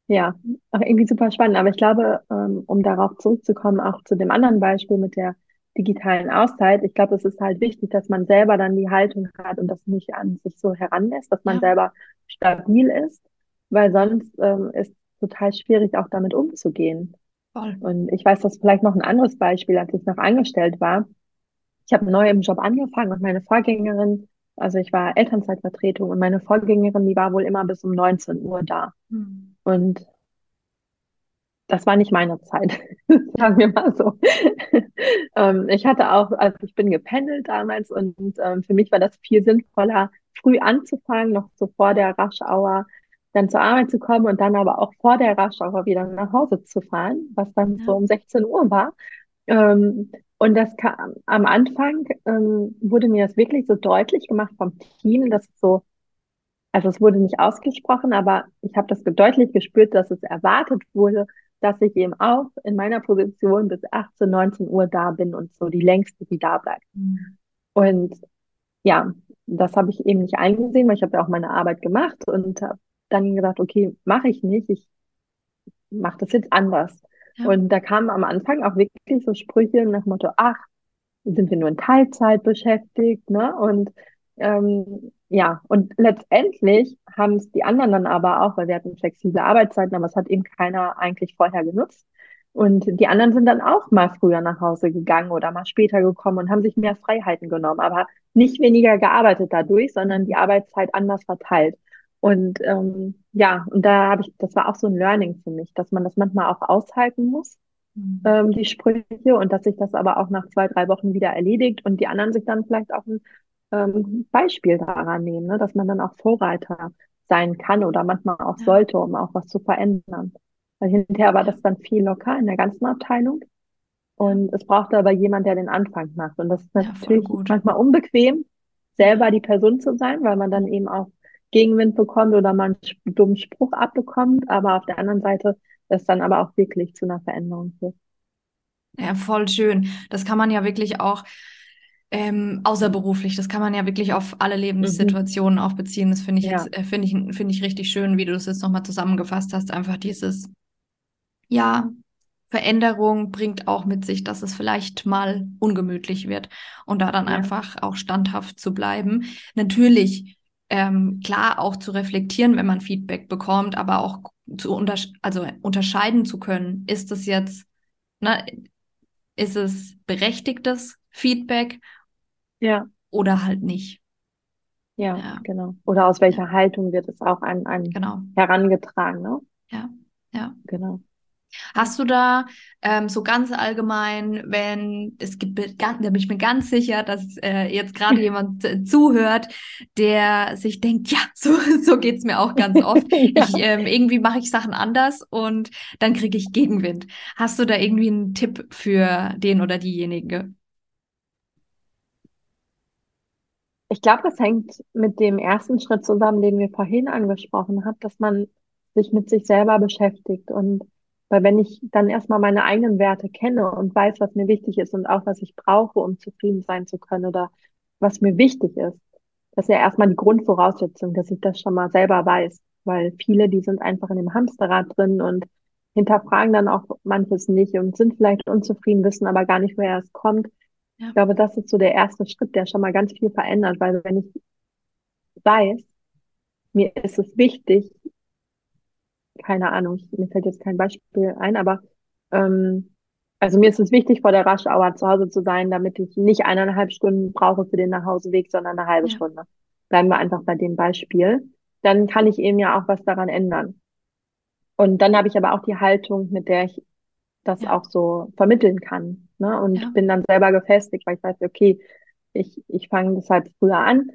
ja auch irgendwie super spannend. Aber ich glaube, ähm, um darauf zurückzukommen, auch zu dem anderen Beispiel mit der digitalen Auszeit, ich glaube, es ist halt wichtig, dass man selber dann die Haltung hat und das nicht an sich so heranlässt, dass man ja. selber stabil ist, weil sonst ähm, ist total schwierig, auch damit umzugehen. Voll. Und ich weiß, das ist vielleicht noch ein anderes Beispiel, als ich noch angestellt war. Ich habe neu im Job angefangen und meine Vorgängerin, also ich war Elternzeitvertretung und meine Vorgängerin, die war wohl immer bis um 19 Uhr da. Mhm. Und das war nicht meine Zeit, sagen wir mal so. ähm, ich hatte auch, also ich bin gependelt damals und ähm, für mich war das viel sinnvoller, früh anzufangen, noch so vor der Raschauer dann zur Arbeit zu kommen und dann aber auch vor der Raschauer wieder nach Hause zu fahren, was dann ja. so um 16 Uhr war. Ähm, und das kam, am Anfang ähm, wurde mir das wirklich so deutlich gemacht vom Team, dass es so, also es wurde nicht ausgesprochen, aber ich habe das deutlich gespürt, dass es erwartet wurde, dass ich eben auch in meiner Position bis 18, 19 Uhr da bin und so die längste, die da bleibt. Mhm. Und ja, das habe ich eben nicht eingesehen, weil ich habe ja auch meine Arbeit gemacht und habe dann gesagt, okay, mache ich nicht, ich mache das jetzt anders. Ja. Und da kamen am Anfang auch wirklich so Sprüche nach Motto, ach, sind wir nur in Teilzeit beschäftigt, ne? Und ähm, ja, und letztendlich haben es die anderen dann aber auch, weil wir hatten flexible Arbeitszeiten, aber es hat eben keiner eigentlich vorher genutzt. Und die anderen sind dann auch mal früher nach Hause gegangen oder mal später gekommen und haben sich mehr Freiheiten genommen, aber nicht weniger gearbeitet dadurch, sondern die Arbeitszeit anders verteilt. Und ähm, ja, und da habe ich, das war auch so ein Learning für mich, dass man das manchmal auch aushalten muss, mhm. ähm, die Sprüche, und dass sich das aber auch nach zwei, drei Wochen wieder erledigt und die anderen sich dann vielleicht auch ein ähm, Beispiel daran nehmen, ne? dass man dann auch Vorreiter sein kann oder manchmal auch ja. sollte, um auch was zu verändern. Weil hinterher war das dann viel locker in der ganzen Abteilung. Und es brauchte aber jemand, der den Anfang macht. Und das ist natürlich ja, manchmal unbequem, selber die Person zu sein, weil man dann eben auch Gegenwind bekommt oder man einen dummen Spruch abbekommt. Aber auf der anderen Seite es dann aber auch wirklich zu einer Veränderung führt. Ja, voll schön. Das kann man ja wirklich auch ähm, außerberuflich. Das kann man ja wirklich auf alle Lebenssituationen mhm. auch beziehen. Das finde ich ja. jetzt, äh, finde ich, finde ich richtig schön, wie du das jetzt nochmal zusammengefasst hast. Einfach dieses, ja, Veränderung bringt auch mit sich, dass es vielleicht mal ungemütlich wird und da dann ja. einfach auch standhaft zu bleiben. Natürlich, ähm, klar auch zu reflektieren, wenn man Feedback bekommt, aber auch zu untersch also unterscheiden zu können, ist es jetzt, ne, ist es berechtigtes Feedback ja. Oder halt nicht. Ja, ja. genau. Oder aus welcher ja. Haltung wird es auch an, an genau. herangetragen, ne? Ja, ja. Genau. Hast du da ähm, so ganz allgemein, wenn es gibt, da bin ich mir ganz sicher, dass äh, jetzt gerade jemand äh, zuhört, der sich denkt, ja, so, so geht's mir auch ganz oft. ja. ich, ähm, irgendwie mache ich Sachen anders und dann kriege ich Gegenwind. Hast du da irgendwie einen Tipp für den oder diejenige? Ich glaube, das hängt mit dem ersten Schritt zusammen, den wir vorhin angesprochen haben, dass man sich mit sich selber beschäftigt. Und weil wenn ich dann erstmal meine eigenen Werte kenne und weiß, was mir wichtig ist und auch was ich brauche, um zufrieden sein zu können oder was mir wichtig ist, das ist ja erstmal die Grundvoraussetzung, dass ich das schon mal selber weiß. weil viele, die sind einfach in dem Hamsterrad drin und hinterfragen dann auch manches nicht und sind vielleicht unzufrieden, wissen aber gar nicht, woher es kommt. Ja. Ich glaube, das ist so der erste Schritt, der schon mal ganz viel verändert, weil wenn ich weiß, mir ist es wichtig, keine Ahnung, mir fällt jetzt kein Beispiel ein, aber ähm, also mir ist es wichtig, vor der Rush Hour zu Hause zu sein, damit ich nicht eineinhalb Stunden brauche für den Nachhauseweg, sondern eine halbe ja. Stunde. Bleiben wir einfach bei dem Beispiel. Dann kann ich eben ja auch was daran ändern. Und dann habe ich aber auch die Haltung, mit der ich das ja. auch so vermitteln kann. Ne? Und ja. bin dann selber gefestigt, weil ich weiß, okay, ich, ich fange das halt früher an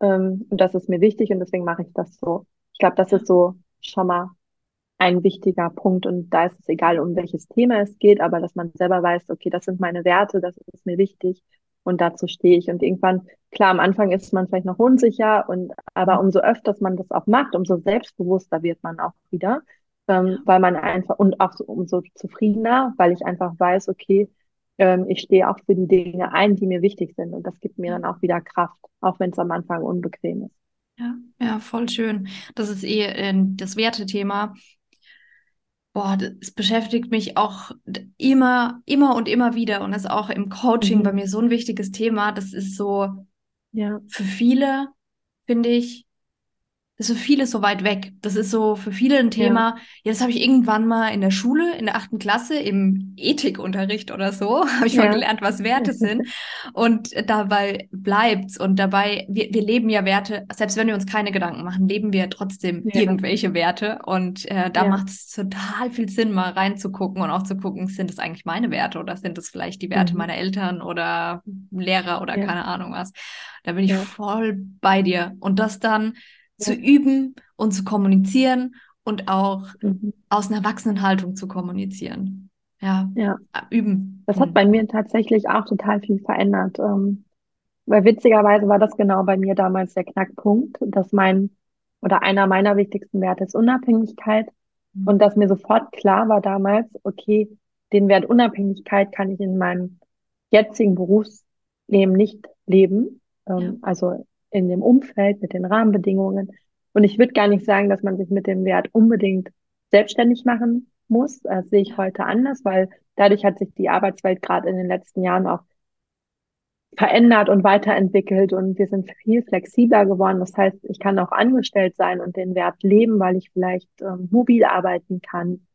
ähm, und das ist mir wichtig und deswegen mache ich das so. Ich glaube, das ist so schon mal ein wichtiger Punkt und da ist es egal, um welches Thema es geht, aber dass man selber weiß, okay, das sind meine Werte, das ist mir wichtig und dazu stehe ich. Und irgendwann, klar, am Anfang ist man vielleicht noch unsicher und aber mhm. umso öfters man das auch macht, umso selbstbewusster wird man auch wieder, ähm, weil man einfach und auch so, umso zufriedener, weil ich einfach weiß, okay, ähm, ich stehe auch für die Dinge ein, die mir wichtig sind und das gibt mir dann auch wieder Kraft, auch wenn es am Anfang unbequem ist. Ja, ja, voll schön. Das ist eh äh, das Wertethema boah, das beschäftigt mich auch immer, immer und immer wieder und ist auch im Coaching mhm. bei mir so ein wichtiges Thema. Das ist so, ja. für viele, finde ich, ist so vieles so weit weg. Das ist so für viele ein Thema. Ja, ja das habe ich irgendwann mal in der Schule, in der achten Klasse, im Ethikunterricht oder so, habe ich ja. mal gelernt, was Werte sind. Und dabei bleibt's. Und dabei, wir, wir leben ja Werte, selbst wenn wir uns keine Gedanken machen, leben wir trotzdem ja. irgendwelche Werte. Und äh, da macht es total viel Sinn, mal reinzugucken und auch zu gucken, sind das eigentlich meine Werte oder sind das vielleicht die Werte mhm. meiner Eltern oder Lehrer oder keine Ahnung was. Da bin ich voll bei dir. Und das dann zu üben und zu kommunizieren und auch mhm. aus einer Erwachsenenhaltung zu kommunizieren. Ja, ja. üben. Das hat bei mir tatsächlich auch total viel verändert. Ähm, weil witzigerweise war das genau bei mir damals der Knackpunkt, dass mein oder einer meiner wichtigsten Werte ist Unabhängigkeit mhm. und dass mir sofort klar war damals, okay, den Wert Unabhängigkeit kann ich in meinem jetzigen Berufsleben nicht leben. Ähm, ja. Also in dem Umfeld, mit den Rahmenbedingungen. Und ich würde gar nicht sagen, dass man sich mit dem Wert unbedingt selbstständig machen muss. Das sehe ich heute anders, weil dadurch hat sich die Arbeitswelt gerade in den letzten Jahren auch verändert und weiterentwickelt und wir sind viel flexibler geworden. Das heißt, ich kann auch angestellt sein und den Wert leben, weil ich vielleicht ähm, mobil arbeiten kann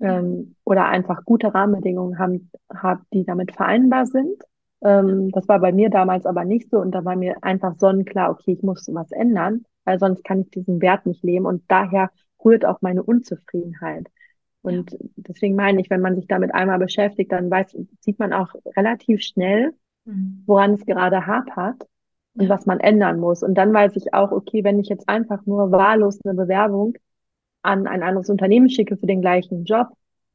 ähm, oder einfach gute Rahmenbedingungen haben, hab, die damit vereinbar sind. Ähm, das war bei mir damals aber nicht so und da war mir einfach sonnenklar, okay, ich muss was ändern, weil sonst kann ich diesen Wert nicht leben und daher rührt auch meine Unzufriedenheit. Und ja. deswegen meine ich, wenn man sich damit einmal beschäftigt, dann weiß, sieht man auch relativ schnell, mhm. woran es gerade hapert und ja. was man ändern muss. Und dann weiß ich auch, okay, wenn ich jetzt einfach nur wahllos eine Bewerbung an ein anderes Unternehmen schicke für den gleichen Job,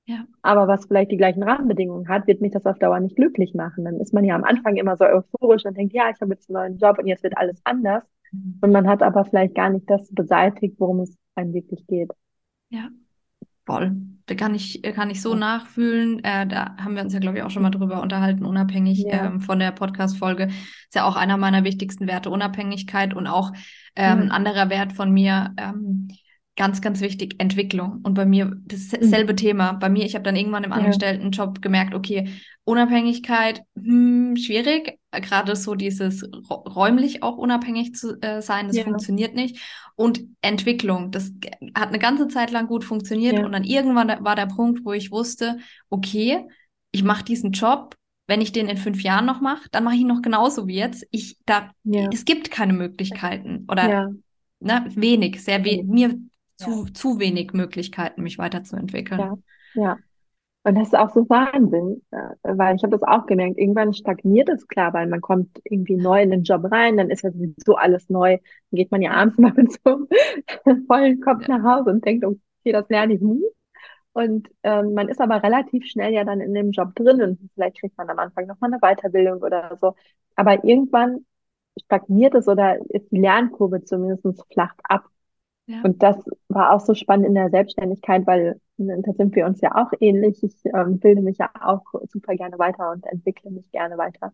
ja. Aber was vielleicht die gleichen Rahmenbedingungen hat, wird mich das auf Dauer nicht glücklich machen. Dann ist man ja am Anfang immer so euphorisch und denkt, ja, ich habe jetzt einen neuen Job und jetzt wird alles anders. Mhm. Und man hat aber vielleicht gar nicht das beseitigt, worum es einem wirklich geht. Ja, voll. Da kann ich, kann ich so nachfühlen. Äh, da haben wir uns ja, glaube ich, auch schon mal drüber unterhalten, unabhängig ja. ähm, von der Podcast-Folge. Ist ja auch einer meiner wichtigsten Werte, Unabhängigkeit und auch ähm, mhm. ein anderer Wert von mir. Ähm, ganz, ganz wichtig, Entwicklung. Und bei mir dasselbe mhm. Thema. Bei mir, ich habe dann irgendwann im Angestelltenjob gemerkt, okay, Unabhängigkeit, hm, schwierig. Gerade so dieses räumlich auch unabhängig zu äh, sein, das ja. funktioniert nicht. Und Entwicklung, das hat eine ganze Zeit lang gut funktioniert. Ja. Und dann irgendwann war der Punkt, wo ich wusste, okay, ich mache diesen Job wenn ich den in fünf Jahren noch mache, dann mache ich ihn noch genauso wie jetzt. Ich, da, ja. es gibt keine Möglichkeiten oder ja. ne, wenig, sehr wenig. Mir zu, ja. zu wenig Möglichkeiten, mich weiterzuentwickeln. Ja, ja. Und das ist auch so Wahnsinn, weil ich habe das auch gemerkt, irgendwann stagniert es klar, weil man kommt irgendwie neu in den Job rein, dann ist ja sowieso alles neu, dann geht man ja abends mal mit so einem vollen Kopf ja. nach Hause und denkt, okay, das lerne ich nie. Und ähm, man ist aber relativ schnell ja dann in dem Job drin und vielleicht kriegt man am Anfang nochmal eine Weiterbildung oder so. Aber irgendwann stagniert es oder ist die Lernkurve zumindest flacht ab. Ja. Und das war auch so spannend in der Selbstständigkeit, weil da sind wir uns ja auch ähnlich. Ich ähm, bilde mich ja auch super gerne weiter und entwickle mich gerne weiter.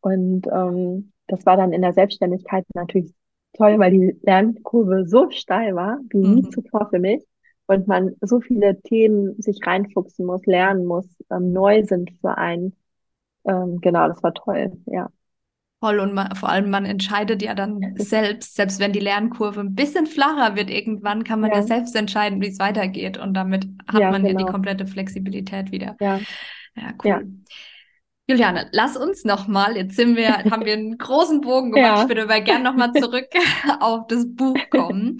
Und ähm, das war dann in der Selbstständigkeit natürlich toll, weil die Lernkurve so steil war, wie nie Mhm. zuvor für mich. Und man so viele Themen sich reinfuchsen muss, lernen muss, ähm, neu sind für einen. Ähm, genau, das war toll, ja. Voll und man, vor allem man entscheidet ja dann selbst, selbst wenn die Lernkurve ein bisschen flacher wird, irgendwann kann man ja Ja, selbst entscheiden, wie es weitergeht und damit hat ja, man ja die genau. komplette Flexibilität wieder. Ja, Ja, ja, cool. Juliane, lass uns nochmal, jetzt sind wir, haben wir einen großen Bogen gemacht. Ich ja, würde aber gern nochmal zurück auf das Buch kommen.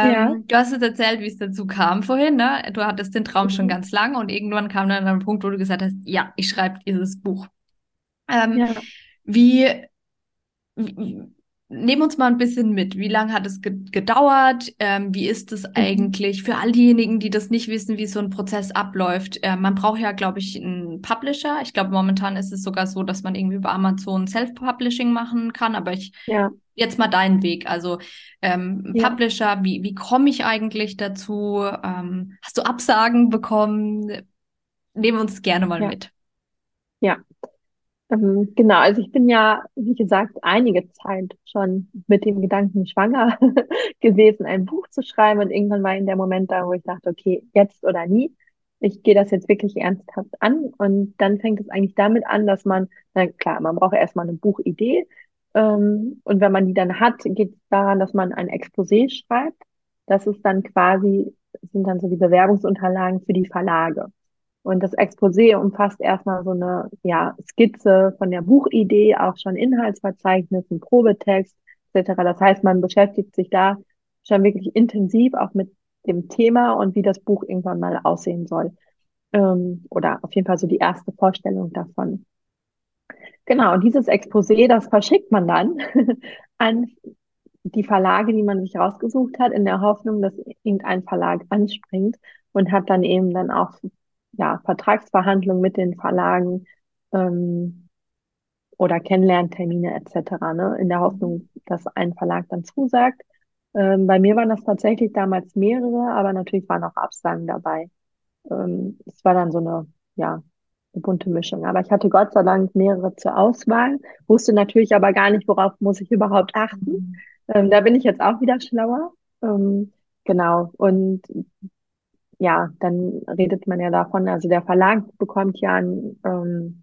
ja. Ähm, du hast jetzt erzählt, wie es dazu kam vorhin, ne? Du hattest den Traum schon Mhm. ganz lang und irgendwann kam dann ein Punkt, wo du gesagt hast, ja, ich schreibe dieses Buch. Ähm, Ja, wie, wie, nehm uns mal ein bisschen mit. Wie lange hat es ge gedauert? Ähm, wie ist es mhm. eigentlich für all diejenigen, die das nicht wissen, wie so ein Prozess abläuft? Äh, man braucht ja, glaube ich, einen Publisher. Ich glaube, momentan ist es sogar so, dass man irgendwie über Amazon Self-Publishing machen kann. Aber ich Ja, jetzt mal deinen Weg. Also ähm, ja, Publisher, wie, wie komme ich eigentlich dazu? Ähm, hast du Absagen bekommen? Nehmen uns gerne mal ja, mit. ja. Ähm, genau, also ich bin ja, wie gesagt, einige Zeit schon mit dem Gedanken schwanger gewesen, ein Buch zu schreiben. Und irgendwann war in der Moment da, wo ich dachte, okay, jetzt oder nie. Ich gehe das jetzt wirklich ernsthaft an. Und dann fängt es eigentlich damit an, dass man, na klar, man braucht erstmal eine Buchidee. Ähm, und wenn man die dann hat, geht es daran, dass man ein Exposé schreibt. Das ist dann quasi, sind dann so die Bewerbungsunterlagen für die Verlage. Und das Exposé umfasst erstmal so eine ja, Skizze von der Buchidee, auch schon Inhaltsverzeichnis, ein Probetext etc. Das heißt, man beschäftigt sich da schon wirklich intensiv auch mit dem Thema und wie das Buch irgendwann mal aussehen soll. Ähm, oder auf jeden Fall so die erste Vorstellung davon. Genau, und dieses Exposé, das verschickt man dann an die Verlage, die man sich rausgesucht hat, in der Hoffnung, dass irgendein Verlag anspringt und hat dann eben dann auch ja, Vertragsverhandlungen mit den Verlagen ähm, oder Kennenlerntermine etc., ne, in der Hoffnung, dass ein Verlag dann zusagt. Ähm, bei mir waren das tatsächlich damals mehrere, aber natürlich waren auch Absagen dabei. Ähm, es war dann so eine, ja, eine bunte Mischung. Aber ich hatte Gott sei Dank mehrere zur Auswahl, wusste natürlich aber gar nicht, worauf muss ich überhaupt achten. Mhm. Ähm, da bin ich jetzt auch wieder schlauer. Ähm, genau. Und ja, dann redet man ja davon, also der Verlag bekommt ja ein, ähm,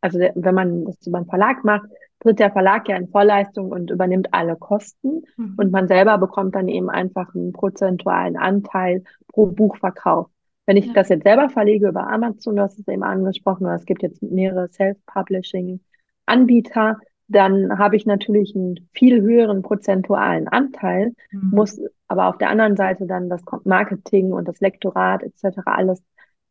also der, wenn man das über einen Verlag macht, tritt der Verlag ja in Vorleistung und übernimmt alle Kosten Mhm. und man selber bekommt dann eben einfach einen prozentualen Anteil pro Buchverkauf. Wenn ich Ja. das jetzt selber verlege über Amazon, du hast es eben angesprochen, oder es gibt jetzt mehrere Self-Publishing-Anbieter, dann habe ich natürlich einen viel höheren prozentualen Anteil, Mhm. muss aber auf der anderen Seite dann das Marketing und das Lektorat etc. alles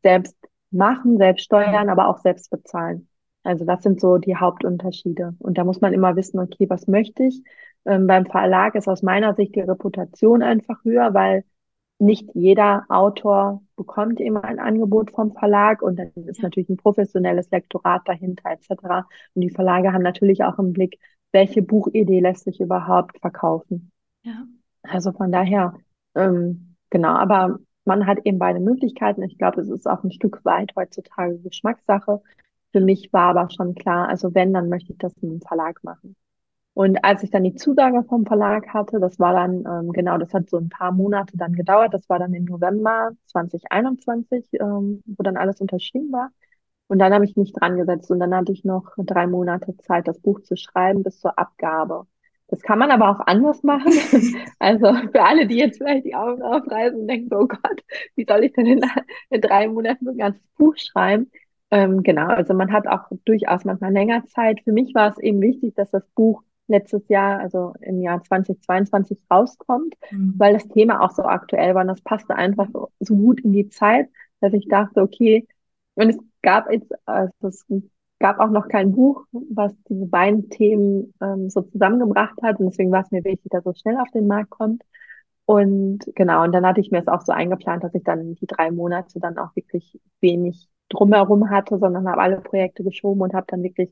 selbst machen, selbst steuern, aber auch selbst bezahlen. Also das sind so die Hauptunterschiede. Und da muss man immer wissen, okay, was möchte ich? Ähm, beim Verlag ist aus meiner Sicht die Reputation einfach höher, weil nicht jeder Autor bekommt immer ein Angebot vom Verlag und dann ist natürlich ein professionelles Lektorat dahinter etc. Und die Verlage haben natürlich auch im Blick, welche Buchidee lässt sich überhaupt verkaufen. Ja. Also von daher, ähm, genau, aber man hat eben beide Möglichkeiten. Ich glaube, es ist auch ein Stück weit heutzutage Geschmackssache. Für mich war aber schon klar, also wenn, dann möchte ich das in einem Verlag machen. Und als ich dann die Zusage vom Verlag hatte, das war dann, ähm, genau, das hat so ein paar Monate dann gedauert, das war dann im November 2021, ähm, wo dann alles unterschrieben war. Und dann habe ich mich dran gesetzt und dann hatte ich noch drei Monate Zeit, das Buch zu schreiben bis zur Abgabe. Das kann man aber auch anders machen. Also für alle, die jetzt vielleicht die Augen aufreißen und denken, oh Gott, wie soll ich denn in, in drei Monaten so ein ganzes Buch schreiben? Ähm, genau, also man hat auch durchaus manchmal länger Zeit. Für mich war es eben wichtig, dass das Buch letztes Jahr, also im Jahr 2022 rauskommt, Mhm. weil das Thema auch so aktuell war. Und das passte einfach so, so gut in die Zeit, dass ich dachte, okay, und es gab jetzt, also es gab auch noch kein Buch, was diese beiden Themen ähm, so zusammengebracht hat. Und deswegen war es mir wichtig, dass es schnell auf den Markt kommt. Und genau, und dann hatte ich mir es auch so eingeplant, dass ich dann die drei Monate dann auch wirklich wenig drumherum hatte, sondern habe alle Projekte geschoben und habe dann wirklich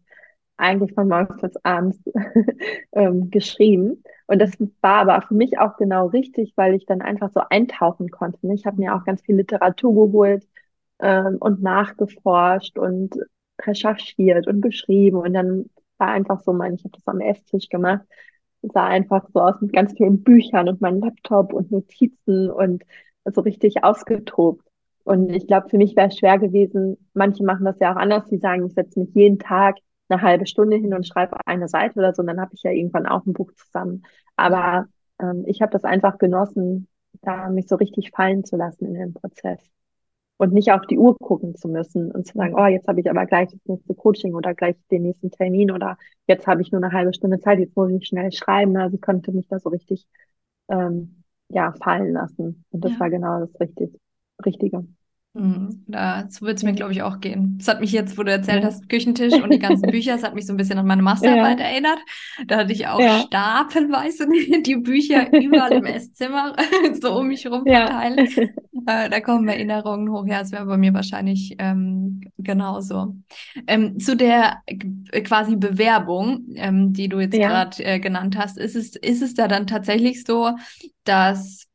eigentlich von morgens bis abends ähm, geschrieben. Und das war aber für mich auch genau richtig, weil ich dann einfach so eintauchen konnte. Ich habe mir auch ganz viel Literatur geholt ähm, und nachgeforscht und recherchiert und beschrieben. Und dann war einfach so mein, ich habe das am Esstisch gemacht. sah einfach so aus mit ganz vielen Büchern und meinem Laptop und Notizen und so richtig ausgetobt. Und ich glaube, für mich wäre es schwer gewesen, manche machen das ja auch anders, die sagen, ich setze mich jeden Tag eine halbe Stunde hin und schreibe eine Seite oder so, und dann habe ich ja irgendwann auch ein Buch zusammen. Aber ähm, ich habe das einfach genossen, da mich so richtig fallen zu lassen in den Prozess und nicht auf die Uhr gucken zu müssen und zu sagen, oh, jetzt habe ich aber gleich das nächste Coaching oder gleich den nächsten Termin oder jetzt habe ich nur eine halbe Stunde Zeit, jetzt muss ich schnell schreiben. Also ich konnte mich da so richtig ähm, ja fallen lassen und das ja. war genau das Richtig Richtige. Mhm. Da, so wird es mir, glaube ich, auch gehen. Das hat mich jetzt, wo du erzählt hast, Küchentisch und die ganzen Bücher, das hat mich so ein bisschen an meine Masterarbeit ja. erinnert. Da hatte ich auch ja. stapelweise die Bücher überall im Esszimmer so um mich herum verteilt. Äh, da kommen Erinnerungen hoch. Ja, es wäre bei mir wahrscheinlich ähm, genauso. Ähm, zu der äh, quasi Bewerbung, ähm, die du jetzt gerade äh, genannt hast, ist es, ist es da dann tatsächlich so, dass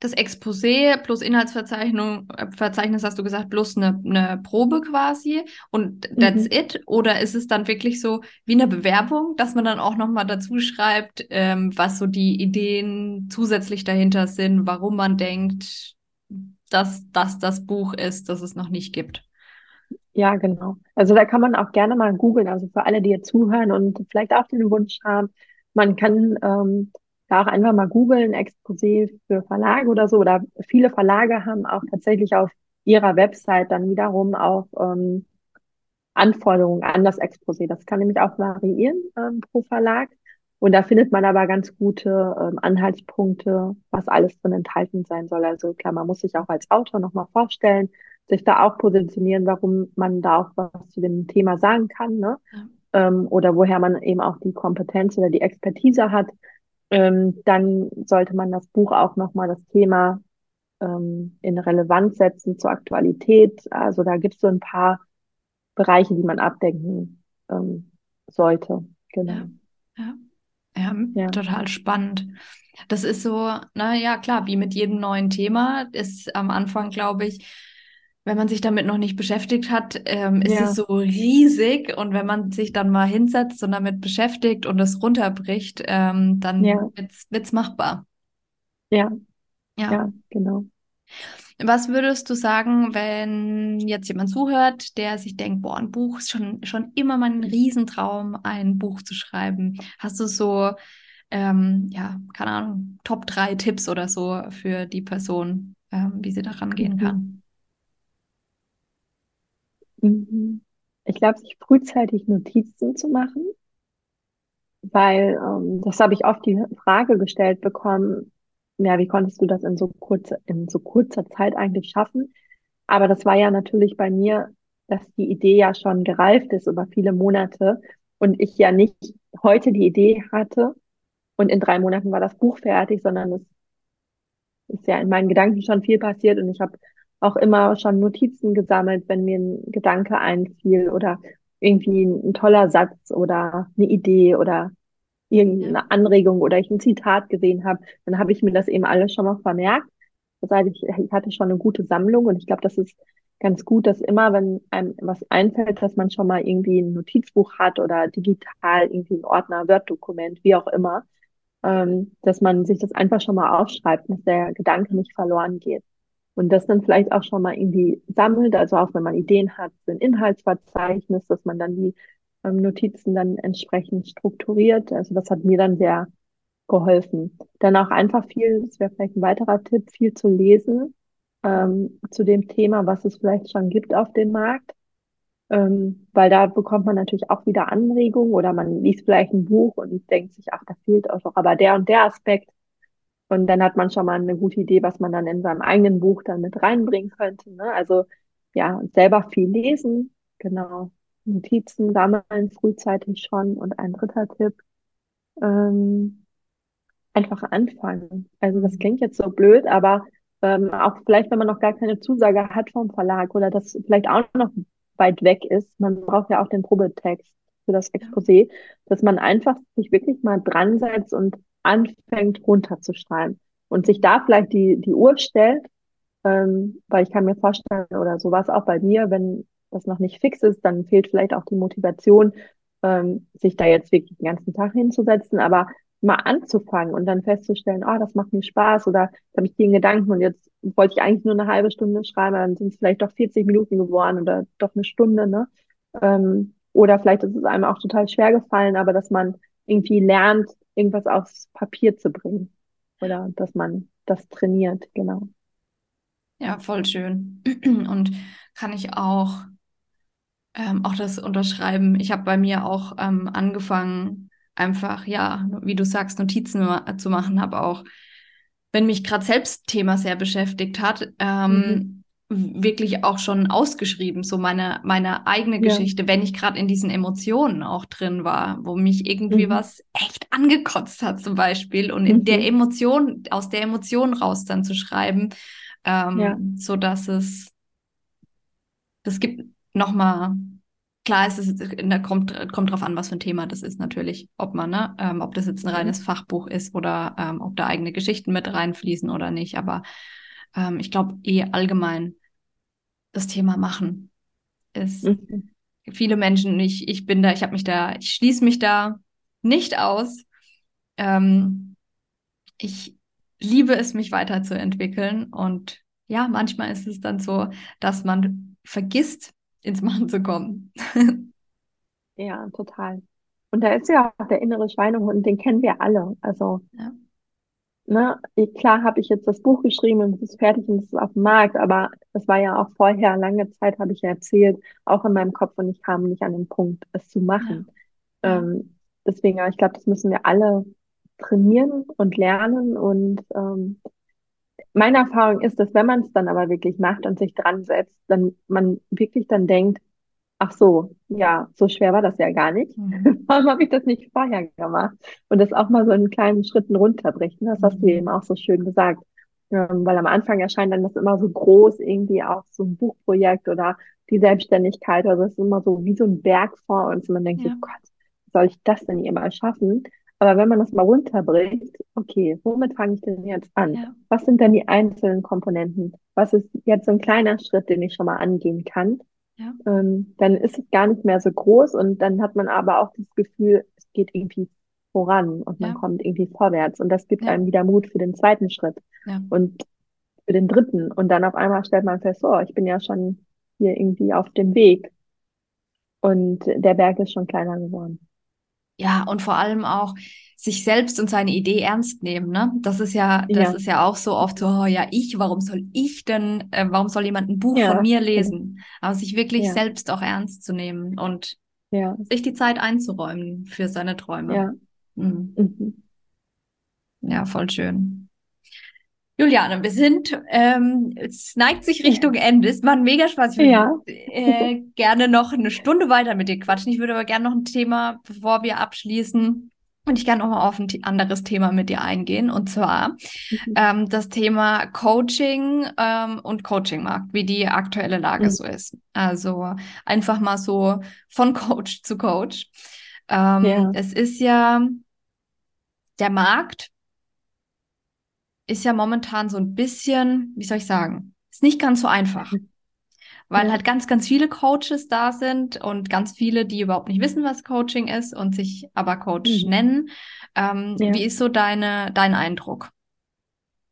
das Exposé plus Inhaltsverzeichnis, äh, hast du gesagt, plus eine, eine Probe quasi und that's mhm. it? Oder ist es dann wirklich so wie eine Bewerbung, dass man dann auch nochmal dazu schreibt, ähm, was so die Ideen zusätzlich dahinter sind, warum man denkt, dass das das Buch ist, das es noch nicht gibt? Ja, genau. Also da kann man auch gerne mal googeln, also für alle, die jetzt zuhören und vielleicht auch den Wunsch haben, man kann ähm, da auch einfach mal googeln, Exposé für Verlage oder so. Oder viele Verlage haben auch tatsächlich auf ihrer Website dann wiederum auch ähm, Anforderungen an das Exposé. Das kann nämlich auch variieren ähm, pro Verlag. Und da findet man aber ganz gute ähm, Anhaltspunkte, was alles drin enthalten sein soll. Also klar, man muss sich auch als Autor nochmal vorstellen, sich da auch positionieren, warum man da auch was zu dem Thema sagen kann, ne? Ja. Ähm, oder woher man eben auch die Kompetenz oder die Expertise hat ähm, dann sollte man das Buch auch nochmal das Thema ähm, in Relevanz setzen zur Aktualität. Also da gibt es so ein paar Bereiche, die man abdenken ähm, sollte. Genau. Ja. ja. Ja, ja, total spannend. Das ist so, na ja, klar, wie mit jedem neuen Thema ist am Anfang, glaube ich, wenn man sich damit noch nicht beschäftigt hat, ähm, ist ja. es so riesig. Und wenn man sich dann mal hinsetzt und damit beschäftigt und es runterbricht, ähm, dann ja. wird es machbar. Ja. ja. Ja, genau. Was würdest du sagen, wenn jetzt jemand zuhört, der sich denkt, boah, ein Buch ist schon, schon immer mein Riesentraum, ein Buch zu schreiben? Hast du so, ähm, ja, keine Ahnung, Top 3 Tipps oder so für die Person, ähm, wie sie da rangehen mhm. kann? Mhm. Ich glaube, sich frühzeitig Notizen zu machen, weil ähm, das habe ich oft die Frage gestellt bekommen, ja, wie konntest du das in so kurzer, in so kurzer Zeit eigentlich schaffen? Aber das war ja natürlich bei mir, dass die Idee ja schon gereift ist über viele Monate und ich ja nicht heute die Idee hatte und in drei Monaten war das Buch fertig, sondern es ist ja in meinen Gedanken schon viel passiert und ich habe auch immer schon Notizen gesammelt, wenn mir ein Gedanke einfiel oder irgendwie ein, toller Satz oder eine Idee oder irgendeine Anregung oder ich ein Zitat gesehen habe, dann habe ich mir das eben alles schon mal vermerkt. Das heißt, ich, ich hatte schon eine gute Sammlung und ich glaube, das ist ganz gut, dass immer, wenn einem was einfällt, dass man schon mal irgendwie ein Notizbuch hat oder digital irgendwie ein Ordner, Word-Dokument, wie auch immer, ähm, dass man sich das einfach schon mal aufschreibt, dass der Gedanke nicht verloren geht und das dann vielleicht auch schon mal irgendwie sammelt, also auch wenn man Ideen hat ein Inhaltsverzeichnis, dass man dann die ähm, Notizen dann entsprechend strukturiert. Also das hat mir dann sehr geholfen. Dann auch einfach viel, das wäre vielleicht ein weiterer Tipp, viel zu lesen ähm, zu dem Thema, was es vielleicht schon gibt auf dem Markt. Ähm, weil da bekommt man natürlich auch wieder Anregungen oder man liest vielleicht ein Buch und denkt sich, ach, da fehlt auch aber der und der Aspekt. Und dann hat man schon mal eine gute Idee, was man dann in seinem eigenen Buch dann mit reinbringen könnte. Ne? Also ja, selber viel lesen, genau. Notizen sammeln frühzeitig schon. Und ein dritter Tipp, ähm, einfach anfangen. Also das klingt jetzt so blöd, aber ähm, auch vielleicht, wenn man noch gar keine Zusage hat vom Verlag oder das vielleicht auch noch weit weg ist, man braucht ja auch den Probetext für das Exposé, dass man einfach sich wirklich mal dran setzt und anfängt runterzuschreiben und sich da vielleicht die, die Uhr stellt, ähm, weil ich kann mir vorstellen, oder so war es auch bei mir, wenn das noch nicht fix ist, dann fehlt vielleicht auch die Motivation, ähm, sich da jetzt wirklich den ganzen Tag hinzusetzen, aber mal anzufangen und dann festzustellen, oh, das macht mir Spaß oder habe ich den Gedanken und jetzt wollte ich eigentlich nur eine halbe Stunde schreiben, dann sind es vielleicht doch 40 Minuten geworden oder doch eine Stunde, ne? Ähm, oder vielleicht ist es einem auch total schwer gefallen, aber dass man irgendwie lernt, irgendwas aufs Papier zu bringen oder dass man das trainiert, genau. Ja, voll schön. Und kann ich auch, ähm, auch das unterschreiben. Ich habe bei mir auch ähm, angefangen, einfach, ja, wie du sagst, Notizen zu machen, habe auch, wenn mich gerade selbst Thema sehr beschäftigt hat, ähm, mhm wirklich auch schon ausgeschrieben, so meine, meine eigene ja. Geschichte, wenn ich gerade in diesen Emotionen auch drin war, wo mich irgendwie mhm. was echt angekotzt hat zum Beispiel und in mhm. der Emotion, aus der Emotion raus dann zu schreiben, ähm, ja. so dass es, das gibt nochmal, klar, es ist, da kommt, kommt drauf an, was für ein Thema das ist natürlich, ob man, ne, ähm, ob das jetzt ein mhm. reines Fachbuch ist oder ähm, ob da eigene Geschichten mit reinfließen oder nicht, aber ähm, ich glaube eh allgemein das Thema machen. Ist mhm. viele Menschen, ich, ich bin da, ich habe mich da, ich schließe mich da nicht aus. Ähm, ich liebe es, mich weiterzuentwickeln. Und ja, manchmal ist es dann so, dass man vergisst, ins Machen zu kommen. ja, total. Und da ist ja auch der innere Schweinehund, den kennen wir alle. Also ja ne, klar habe ich jetzt das Buch geschrieben und es ist fertig und es ist auf dem Markt, aber es war ja auch vorher, lange Zeit habe ich ja erzählt, auch in meinem Kopf und ich kam nicht an den Punkt, es zu machen. Ja. Ähm, deswegen, ich glaube, das müssen wir alle trainieren und lernen und ähm, meine Erfahrung ist, dass wenn man es dann aber wirklich macht und sich dran setzt, dann man wirklich dann denkt, ach so, ja, so schwer war das ja gar nicht. Mhm. Warum habe ich das nicht vorher gemacht? Und das auch mal so in kleinen Schritten runterbrechen. Das hast du mhm. eben auch so schön gesagt. Ähm, weil am Anfang erscheint dann das immer so groß, irgendwie auch so ein Buchprojekt oder die Selbstständigkeit. Also es ist immer so wie so ein Berg vor uns. Und man denkt, ja. oh Gott, soll ich das denn jemals schaffen? Aber wenn man das mal runterbricht, okay, womit fange ich denn jetzt an? Ja. Was sind denn die einzelnen Komponenten? Was ist jetzt so ein kleiner Schritt, den ich schon mal angehen kann? Ja. ähm, dann ist es gar nicht mehr so groß und dann hat man aber auch das Gefühl, es geht irgendwie voran und man ja. kommt irgendwie vorwärts und das gibt ja. einem wieder Mut für den zweiten Schritt und für den dritten und dann auf einmal stellt man fest, oh, ich bin ja schon hier irgendwie auf dem Weg und der Berg ist schon kleiner geworden. Ja, und vor allem auch sich selbst und seine Idee ernst nehmen, ne? Das ist ja, das ja. ist ja auch so oft so, oh, ja, ich, warum soll ich denn, äh, warum soll jemand ein Buch ja. von mir lesen? Aber sich wirklich ja. selbst auch ernst zu nehmen und sich die Zeit einzuräumen für seine Träume. Ja. Mhm. Mhm. Ja, voll schön. Juliane, wir sind, ähm, es neigt sich Richtung Ende. Es macht mega Spaß. Ich würde ja. äh, gerne noch eine Stunde weiter mit dir quatschen. Ich würde aber gerne noch ein Thema, bevor wir abschließen, und ich gerne noch mal auf ein anderes Thema mit dir eingehen. Und zwar mhm. ähm, das Thema Coaching ähm, und Coachingmarkt, wie die aktuelle Lage mhm. so ist. Also einfach mal so von Coach zu Coach. Ähm, ja. Es ist ja der Markt ist ja momentan so ein bisschen, wie soll ich sagen, ist nicht ganz so einfach. Weil halt ganz, ganz viele Coaches da sind und ganz viele, die überhaupt nicht wissen, was Coaching ist und sich aber Coach mhm. nennen. Ähm, ja. Wie ist so deine, dein Eindruck?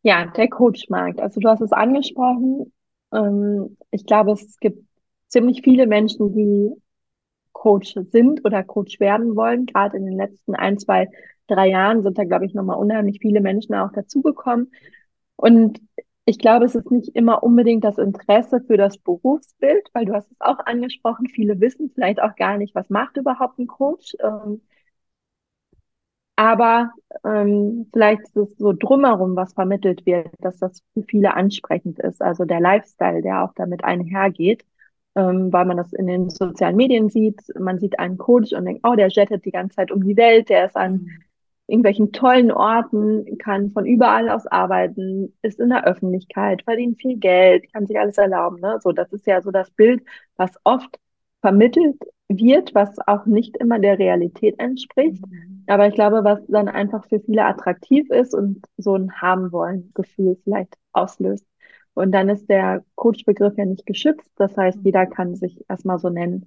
Ja, der Coachmarkt. Also du hast es angesprochen. Ähm, ich glaube, es gibt ziemlich viele Menschen, die Coach sind oder Coach werden wollen. Gerade in den letzten ein, zwei drei Jahren sind da, glaube ich, nochmal unheimlich viele Menschen auch dazugekommen. Und ich glaube, es ist nicht immer unbedingt das Interesse für das Berufsbild, weil du hast es auch angesprochen, viele wissen vielleicht auch gar nicht, was macht überhaupt ein Coach. Ähm, aber ähm, vielleicht ist es so drumherum, was vermittelt wird, dass das für viele ansprechend ist. Also der Lifestyle, der auch damit einhergeht, ähm, weil man das in den sozialen Medien sieht. Man sieht einen Coach und denkt, oh, der jettet die ganze Zeit um die Welt, der ist an mhm irgendwelchen tollen Orten, kann von überall aus arbeiten, ist in der Öffentlichkeit, verdient viel Geld, kann sich alles erlauben. Ne? So, das ist ja so das Bild, was oft vermittelt wird, was auch nicht immer der Realität entspricht. Mhm. Aber ich glaube, was dann einfach für viele attraktiv ist und so ein haben wollen Gefühl vielleicht auslöst. Und dann ist der Coach-Begriff ja nicht geschützt. Das heißt, jeder kann sich erstmal so nennen.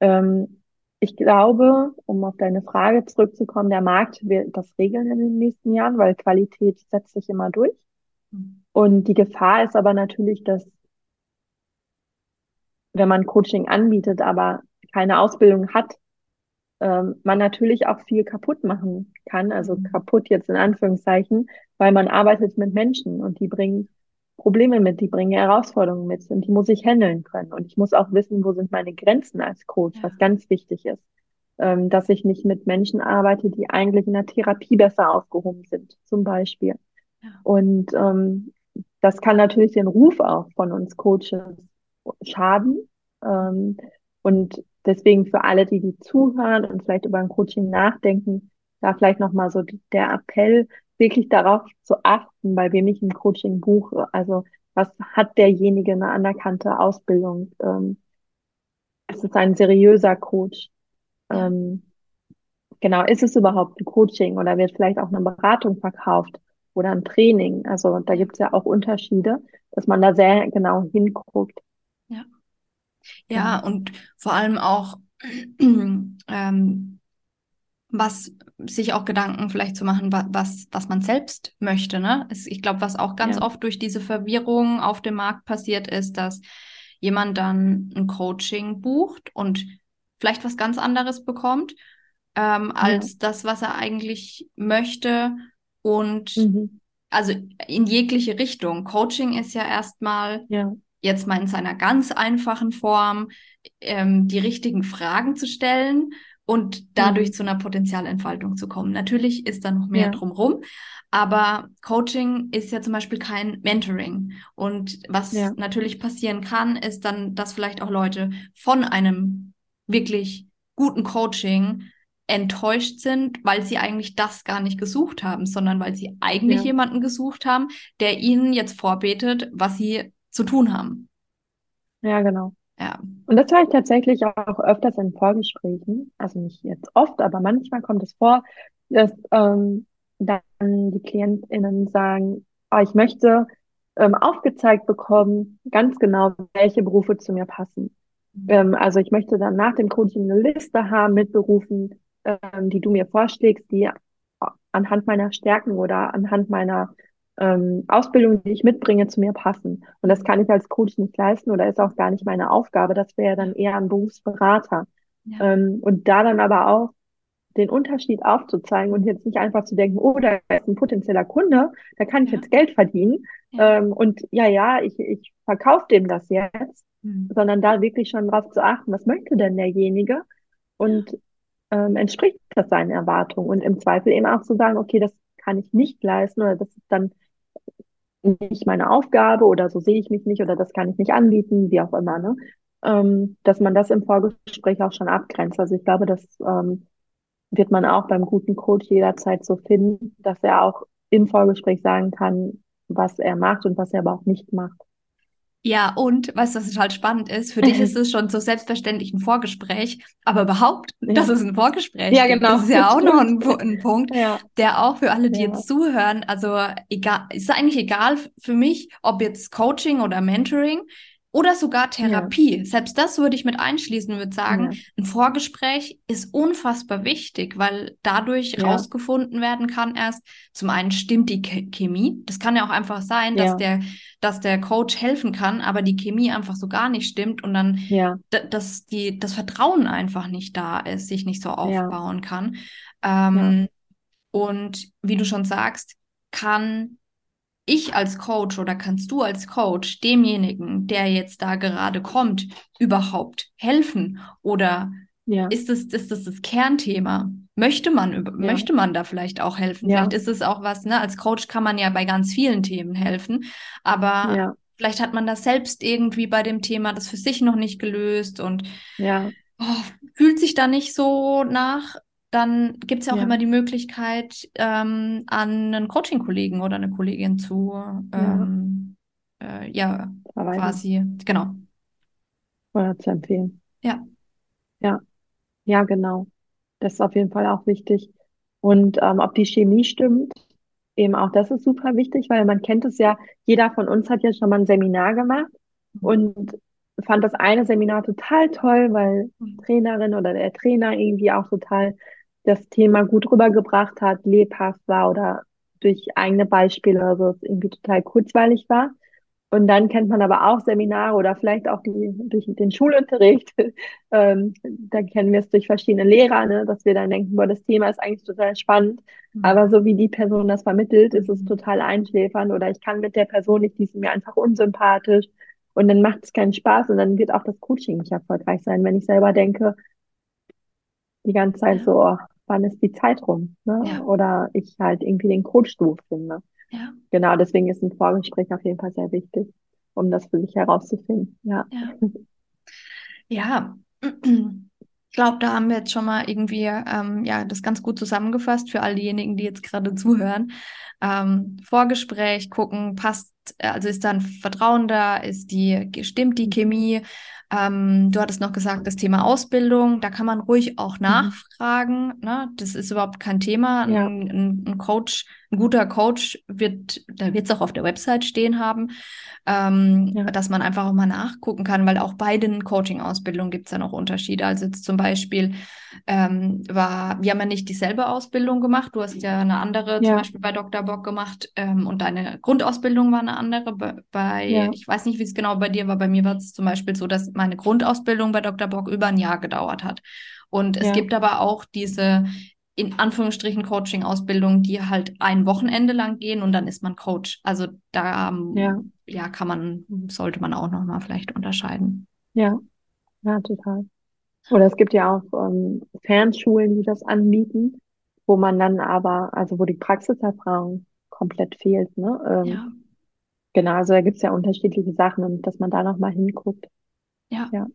Ähm, ich glaube, um auf deine Frage zurückzukommen, der Markt wird das regeln in den nächsten Jahren, weil Qualität setzt sich immer durch. Und die Gefahr ist aber natürlich, dass wenn man Coaching anbietet, aber keine Ausbildung hat, ähm, man natürlich auch viel kaputt machen kann. Also mhm. kaputt jetzt in Anführungszeichen, weil man arbeitet mit Menschen und die bringen Probleme mit, die bringen Herausforderungen mit und die muss ich handeln können. Und ich muss auch wissen, wo sind meine Grenzen als Coach, ja. was ganz wichtig ist. Ähm, dass ich nicht mit Menschen arbeite, die eigentlich in der Therapie besser aufgehoben sind, zum Beispiel. Ja. Und ähm, das kann natürlich den Ruf auch von uns Coaches schaden. Ähm, und deswegen für alle, die die zuhören und vielleicht über ein Coaching nachdenken, da vielleicht nochmal so der Appell, wirklich darauf zu achten, bei wem ich ein Coaching buche. Also was hat derjenige eine anerkannte Ausbildung? Ähm, ist es ein seriöser Coach? Ähm, genau, ist es überhaupt ein Coaching oder wird vielleicht auch eine Beratung verkauft oder ein Training? Also da gibt es ja auch Unterschiede, dass man da sehr genau hinguckt. Ja. Ja, und vor allem auch ähm, was sich auch Gedanken vielleicht zu machen, was, was man selbst möchte. Ne? Ich glaube, was auch ganz ja. oft durch diese Verwirrung auf dem Markt passiert ist, dass jemand dann ein Coaching bucht und vielleicht was ganz anderes bekommt, ähm, als ja. das, was er eigentlich möchte. Und mhm. also in jegliche Richtung. Coaching ist ja erstmal ja. jetzt mal in seiner ganz einfachen Form, ähm, die richtigen Fragen zu stellen und dadurch mhm. zu einer Potenzialentfaltung zu kommen. Natürlich ist da noch mehr ja. drumherum, aber Coaching ist ja zum Beispiel kein Mentoring. Und was ja. natürlich passieren kann, ist dann, dass vielleicht auch Leute von einem wirklich guten Coaching enttäuscht sind, weil sie eigentlich das gar nicht gesucht haben, sondern weil sie eigentlich ja. jemanden gesucht haben, der ihnen jetzt vorbetet, was sie zu tun haben. Ja, genau. Ja. Und das höre ich tatsächlich auch öfters in Vorgesprächen. Also nicht jetzt oft, aber manchmal kommt es vor, dass ähm, dann die KlientInnen sagen, oh, ich möchte ähm, aufgezeigt bekommen, ganz genau, welche Berufe zu mir passen. Mhm. Ähm, also ich möchte dann nach dem Coaching eine Liste haben mit Berufen, ähm, die du mir vorschlägst, die anhand meiner Stärken oder anhand meiner ähm, Ausbildung, die ich mitbringe, zu mir passen. Und das kann ich als Coach nicht leisten oder ist auch gar nicht meine Aufgabe. Das wäre dann eher ein Berufsberater. Ja. Ähm, und da dann aber auch den Unterschied aufzuzeigen und jetzt nicht einfach zu denken, oh, da ist ein potenzieller Kunde, da kann ich ja. jetzt Geld verdienen. Ja. Ähm, und ja, ja, ich, ich verkaufe dem das jetzt, mhm. sondern da wirklich schon drauf zu achten, was möchte denn derjenige? Und ähm, entspricht das seinen Erwartungen? Und im Zweifel eben auch zu sagen, okay, das kann ich nicht leisten oder das ist dann nicht meine Aufgabe oder so sehe ich mich nicht oder das kann ich nicht anbieten, wie auch immer, ne? Ähm, dass man das im Vorgespräch auch schon abgrenzt. Also ich glaube, das ähm, wird man auch beim guten Coach jederzeit so finden, dass er auch im Vorgespräch sagen kann, was er macht und was er aber auch nicht macht. Ja, und weißt du, was total spannend ist? Für dich ist es schon so selbstverständlich ein Vorgespräch, aber überhaupt, ja. dass es ein Vorgespräch ja, genau. Das ist ja auch noch ein, ein Punkt, ja. der auch für alle, die ja. jetzt zuhören, also egal, ist eigentlich egal für mich, ob jetzt Coaching oder Mentoring, oder sogar Therapie. Ja. Selbst das würde ich mit einschließen, würde sagen, ja. ein Vorgespräch ist unfassbar wichtig, weil dadurch ja. rausgefunden werden kann erst, zum einen stimmt die Chemie. Das kann ja auch einfach sein, dass der, dass der Coach helfen kann, aber die Chemie einfach so gar nicht stimmt und dann, dass die, das Vertrauen einfach nicht da ist, sich nicht so aufbauen kann. Ähm, und wie du schon sagst, kann ich als Coach oder kannst du als Coach demjenigen, der jetzt da gerade kommt, überhaupt helfen? Oder ja. ist, das, ist das das Kernthema? Möchte man, ja. möchte man da vielleicht auch helfen? Ja. Vielleicht ist es auch was, ne? Als Coach kann man ja bei ganz vielen Themen helfen, aber vielleicht hat man das selbst irgendwie bei dem Thema das für sich noch nicht gelöst und oh, fühlt sich da nicht so nach dann gibt es ja auch ja. immer die Möglichkeit, ähm, an einen Coaching-Kollegen oder eine Kollegin zu, ähm, ja, äh, ja quasi, genau. Oder zu empfehlen. Ja. Ja, ja, genau. Das ist auf jeden Fall auch wichtig. Und ähm, ob die Chemie stimmt, eben auch das ist super wichtig, weil man kennt es ja, jeder von uns hat ja schon mal ein Seminar gemacht und fand das eine Seminar total toll, weil die Mhm. Trainerin oder der Trainer irgendwie auch total das Thema gut rübergebracht hat, lebhaft war oder durch eigene Beispiele oder so es irgendwie total kurzweilig war. Und dann kennt man aber auch Seminare oder vielleicht auch die, durch den Schulunterricht. ähm, da kennen wir es durch verschiedene Lehrer, ne, dass wir dann denken, boah, das Thema ist eigentlich total spannend. Aber so wie die Person das vermittelt, ist es Mhm. total einschläfernd oder ich kann mit der Person nicht, die ist mir einfach unsympathisch. Und dann macht es keinen Spaß und dann wird auch das Coaching nicht erfolgreich sein, wenn ich selber denke, die ganze Zeit so, oh, wann ist die Zeit rum? Ne? ja, Oder ich halt irgendwie den Coach doof finde. ja, Genau, deswegen ist ein Vorgespräch auf jeden Fall sehr wichtig, um das für sich herauszufinden. Ja, ja. Ja, ich glaube, da haben wir jetzt schon mal irgendwie ähm, ja, das ganz gut zusammengefasst für all diejenigen, die jetzt gerade zuhören. Ähm, Vorgespräch gucken, passt, also ist da ein Vertrauen da, ist die, stimmt die Chemie? Ähm, du hattest noch gesagt, das Thema Ausbildung, da kann man ruhig auch Mhm. nachfragen, ne? Das ist überhaupt kein Thema. ja, Ein, ein, ein Coach, ein guter Coach wird, da wird es auch auf der Website stehen haben ähm, ja, dass man einfach auch mal nachgucken kann, weil auch bei den Coaching-Ausbildungen gibt es ja noch Unterschiede. Also jetzt zum Beispiel ähm, war, wir haben ja nicht dieselbe Ausbildung gemacht. Du hast ja eine andere, zum ja, Beispiel bei Dr. Bock gemacht ähm, und deine Grundausbildung war eine andere. Bei, bei ja, ich weiß nicht, wie es genau bei dir war. Bei mir war es zum Beispiel so, dass meine Grundausbildung bei Dr. Bock über ein Jahr gedauert hat. Und es gibt aber auch diese in Anführungsstrichen Coaching-Ausbildung, die halt ein Wochenende lang gehen und dann ist man Coach. Also da ähm, ja, ja, kann man, sollte man auch nochmal vielleicht unterscheiden. ja, ja, total. Oder es gibt ja auch ähm, Fernschulen, die das anbieten, wo man dann aber, also wo die Praxiserfahrung komplett fehlt, ne? Ähm, Ja, genau, also da gibt's ja unterschiedliche Sachen und dass man da nochmal hinguckt. ja, Ja,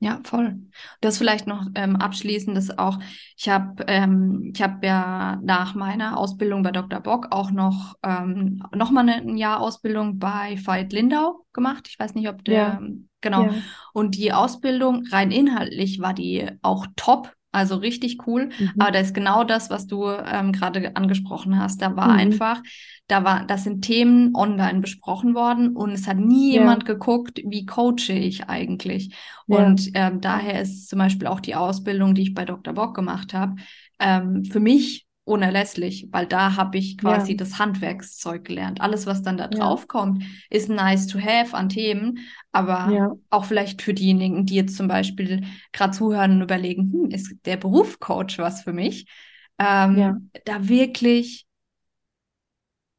ja, voll. Das vielleicht noch ähm, abschließend ist auch, ich habe ähm, ich habe ja nach meiner Ausbildung bei Dr. Bock auch noch ähm, noch mal eine, ein Jahr Ausbildung bei Veit Lindau gemacht. Ich weiß nicht, ob ja, der genau. ja, Und die Ausbildung rein inhaltlich war die auch top. Also richtig cool. Aber mhm, da ist genau das, was du ähm, gerade angesprochen hast. Da war mhm, einfach, da war, das sind Themen online besprochen worden und es hat nie ja, jemand geguckt, wie coache ich eigentlich. ja, Und ähm, daher ist zum Beispiel auch die Ausbildung, die ich bei Dr. Bock gemacht habe, ähm, für mich unerlässlich, weil da habe ich ja, quasi das Handwerkszeug gelernt. Alles, was dann da ja, drauf kommt, ist nice to have an Themen, aber ja, auch vielleicht für diejenigen, die jetzt zum Beispiel gerade zuhören und überlegen, hm, ist der Beruf Coach was für mich? ja, Ähm, da wirklich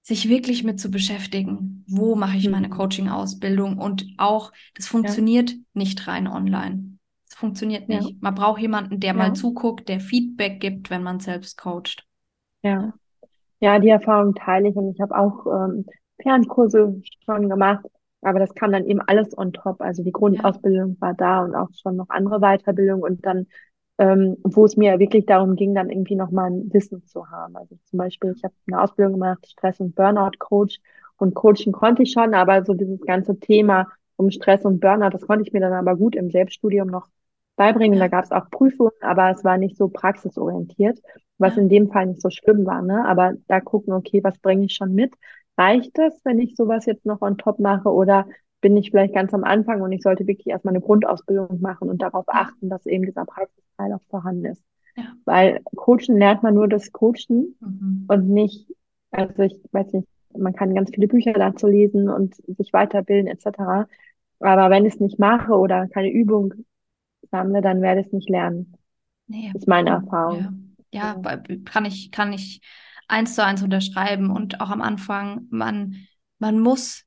sich wirklich mit zu beschäftigen. Wo mache ich meine mhm, Coaching-Ausbildung? Und auch, das ja, funktioniert nicht rein online. Funktioniert ja, nicht. Man braucht jemanden, der mal ja, zuguckt, der Feedback gibt, wenn man selbst coacht. Ja. Ja, die Erfahrung teile ich und ich habe auch ähm, Fernkurse schon gemacht, aber das kam dann eben alles on top. Also die Ja, Grundausbildung war da und auch schon noch andere Weiterbildung und dann, ähm, wo es mir wirklich darum ging, dann irgendwie nochmal ein Wissen zu haben. Also zum Beispiel, ich habe eine Ausbildung gemacht, Stress- und Burnout-Coach und Coaching konnte ich schon, aber so dieses ganze Thema um Stress und Burnout, das konnte ich mir dann aber gut im Selbststudium noch beibringen. Da gab es auch Prüfungen, aber es war nicht so praxisorientiert was ja, in dem Fall nicht so schlimm war, ne? Aber da gucken, okay, was bringe ich schon mit? Reicht das, wenn ich sowas jetzt noch on top mache oder bin ich vielleicht ganz am Anfang und ich sollte wirklich erstmal eine Grundausbildung machen und darauf achten, dass eben dieser Praxisteil auch vorhanden ist. ja. Weil Coachen lernt man nur das Coachen Mhm. und nicht, also ich weiß nicht, man kann ganz viele Bücher dazu lesen und sich weiterbilden etc. Aber wenn ich es nicht mache oder keine Übung sammle, dann werde ich es nicht lernen. Nee, Das ist meine ja, Erfahrung. ja, Ja, bei- kann ich, kann ich eins zu eins unterschreiben. Und auch am Anfang, man, man muss,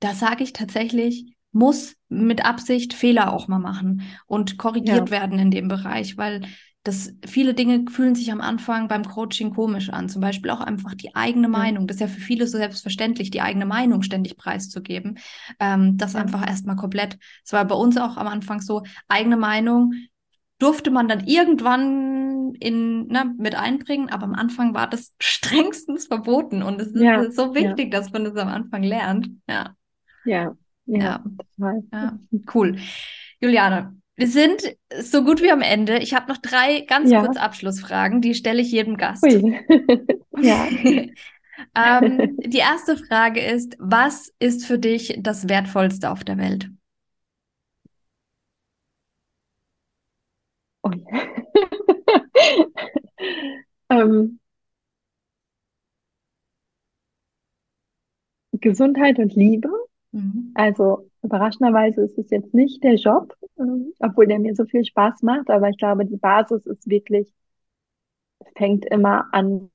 da sage ich tatsächlich, muss mit Absicht Fehler auch mal machen und ja, korrigiert werden in dem Bereich, weil das viele Dinge fühlen sich am Anfang beim Coaching komisch an. Zum Beispiel auch einfach die eigene ja, Meinung. Das ist ja für viele so selbstverständlich, die eigene Meinung ständig preiszugeben. Ähm, das ja, einfach erstmal komplett. Es war bei uns auch am Anfang so, eigene Meinung durfte man dann irgendwann in, ne, mit einbringen, aber am Anfang war das strengstens verboten und es ist ja, äh, so ja, wichtig, dass man das am Anfang lernt. Ja, ja, ja, ja, ja, cool. Juliane, wir sind so gut wie am Ende. Ich habe noch drei ganz Ja, kurze Abschlussfragen, die stelle ich jedem Gast. Ja, Ähm, die erste Frage ist, was ist für dich das Wertvollste auf der Welt? Oh ähm, Gesundheit und Liebe. Mhm. Also überraschenderweise ist es jetzt nicht der Job, obwohl der mir so viel Spaß macht, aber ich glaube, die Basis ist wirklich, fängt immer an,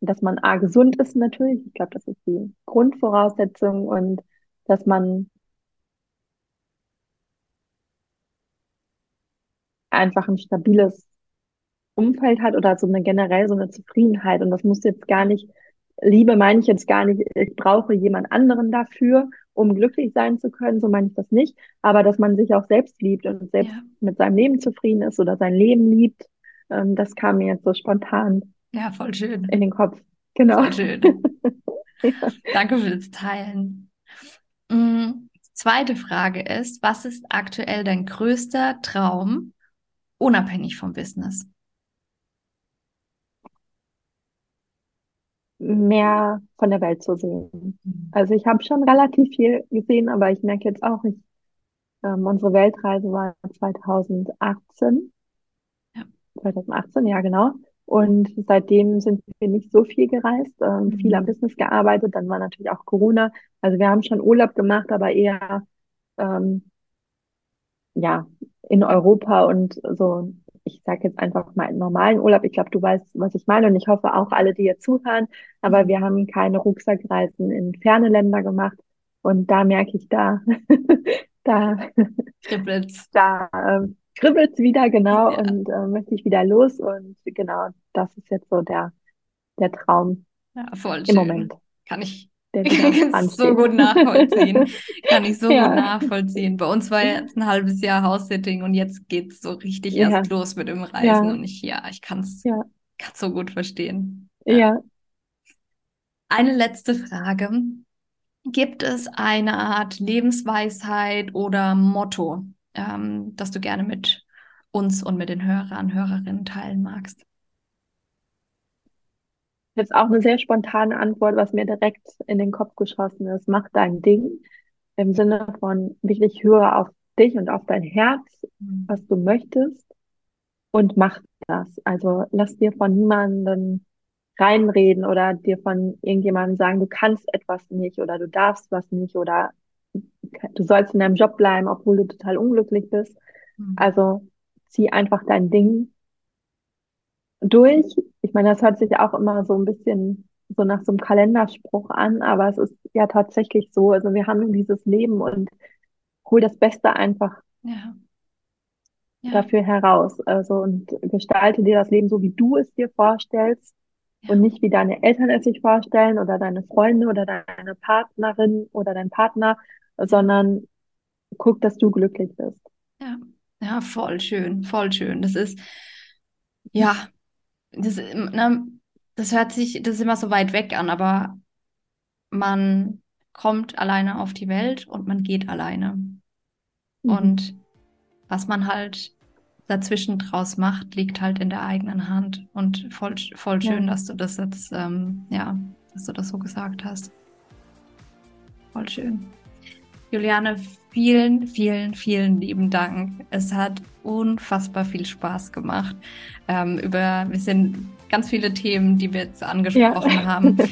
dass man A gesund ist natürlich. Ich glaube, das ist die Grundvoraussetzung und dass man einfach ein stabiles Umfeld hat oder so eine generell so eine Zufriedenheit. Und das muss jetzt gar nicht, Liebe meine ich jetzt gar nicht, ich brauche jemand anderen dafür, um glücklich sein zu können, so meine ich das nicht. Aber dass man sich auch selbst liebt und selbst ja. mit seinem Leben zufrieden ist oder sein Leben liebt, ähm, das kam mir jetzt so spontan. Ja, voll schön. In den Kopf. Genau. Voll schön. ja. Danke für das Teilen. Mhm. Zweite Frage ist, was ist aktuell dein größter Traum, unabhängig vom Business? Mehr von der Welt zu sehen. Mhm. Also ich habe schon relativ viel gesehen, aber ich merke jetzt auch, ich, ähm, unsere Weltreise war 2018. Ja. 2018, ja genau. Und seitdem sind wir nicht so viel gereist, ähm, mhm. viel am Business gearbeitet. Dann war natürlich auch Corona. Also wir haben schon Urlaub gemacht, aber eher ähm, ja in Europa und so ich sage jetzt einfach mal einen normalen Urlaub. Ich glaube, du weißt, was ich meine und ich hoffe auch alle, die jetzt zuhören. Aber wir haben keine Rucksackreisen in ferne Länder gemacht und da merke ich, da, da kribbelt's. Da äh, kribbelt's wieder, genau, ja. und äh, möchte ich wieder los und genau, das ist jetzt so der, der Traum ja, voll im schön. Moment. Kann ich der Kann so gut nachvollziehen. Kann ich so ja. gut nachvollziehen. Bei uns war jetzt ein halbes Jahr House-Sitting und jetzt geht es so richtig ja. erst los mit dem Reisen. Ja. Und ich, ja, ich kann es ja. so gut verstehen. Ja. Eine letzte Frage. Gibt es eine Art Lebensweisheit oder Motto, ähm, das du gerne mit uns und mit den Hörern, Hörerinnen teilen magst? Jetzt auch eine sehr spontane Antwort, was mir direkt in den Kopf geschossen ist. Mach dein Ding im Sinne von wirklich höre auf dich und auf dein Herz, mhm. was du möchtest und mach das. Also lass dir von niemandem reinreden oder dir von irgendjemandem sagen, du kannst etwas nicht oder du darfst was nicht oder du sollst in deinem Job bleiben, obwohl du total unglücklich bist. Mhm. Also zieh einfach dein Ding durch. Ich meine, das hört sich auch immer so ein bisschen so nach so einem Kalenderspruch an, aber es ist ja tatsächlich so. Also wir haben dieses Leben und hol das Beste einfach ja. Ja. dafür heraus. Also und gestalte dir das Leben so, wie du es dir vorstellst ja. und nicht wie deine Eltern es sich vorstellen oder deine Freunde oder deine Partnerin oder dein Partner, sondern guck, dass du glücklich bist. Ja, ja, voll schön, voll schön. Das ist, ja, das, ne, das hört sich, das ist immer so weit weg an, aber man kommt alleine auf die Welt und man geht alleine. Mhm. Und was man halt dazwischen draus macht, liegt halt in der eigenen Hand. Und voll, voll schön, ja. dass du das jetzt, ähm, ja, dass du das so gesagt hast. Voll schön. Juliane, vielen, vielen, vielen lieben Dank. Es hat unfassbar viel Spaß gemacht. Ähm, über, wir sind ganz viele Themen, die wir jetzt angesprochen ja. haben.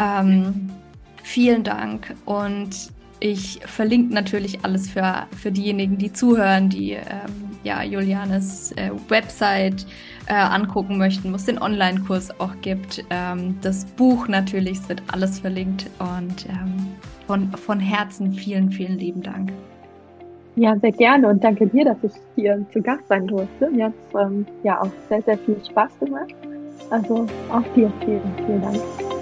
Ähm, vielen Dank und ich verlinke natürlich alles für, für diejenigen, die zuhören, die ähm, ja, Julianes äh, Website äh, angucken möchten, wo es den Online-Kurs auch gibt. Ähm, das Buch natürlich, es wird alles verlinkt und ähm, von, von Herzen vielen, vielen lieben Dank. Ja, sehr gerne und danke dir, dass ich hier zu Gast sein durfte. Mir hat es ähm, ja auch sehr, sehr viel Spaß gemacht. Also auch dir vielen, vielen Dank.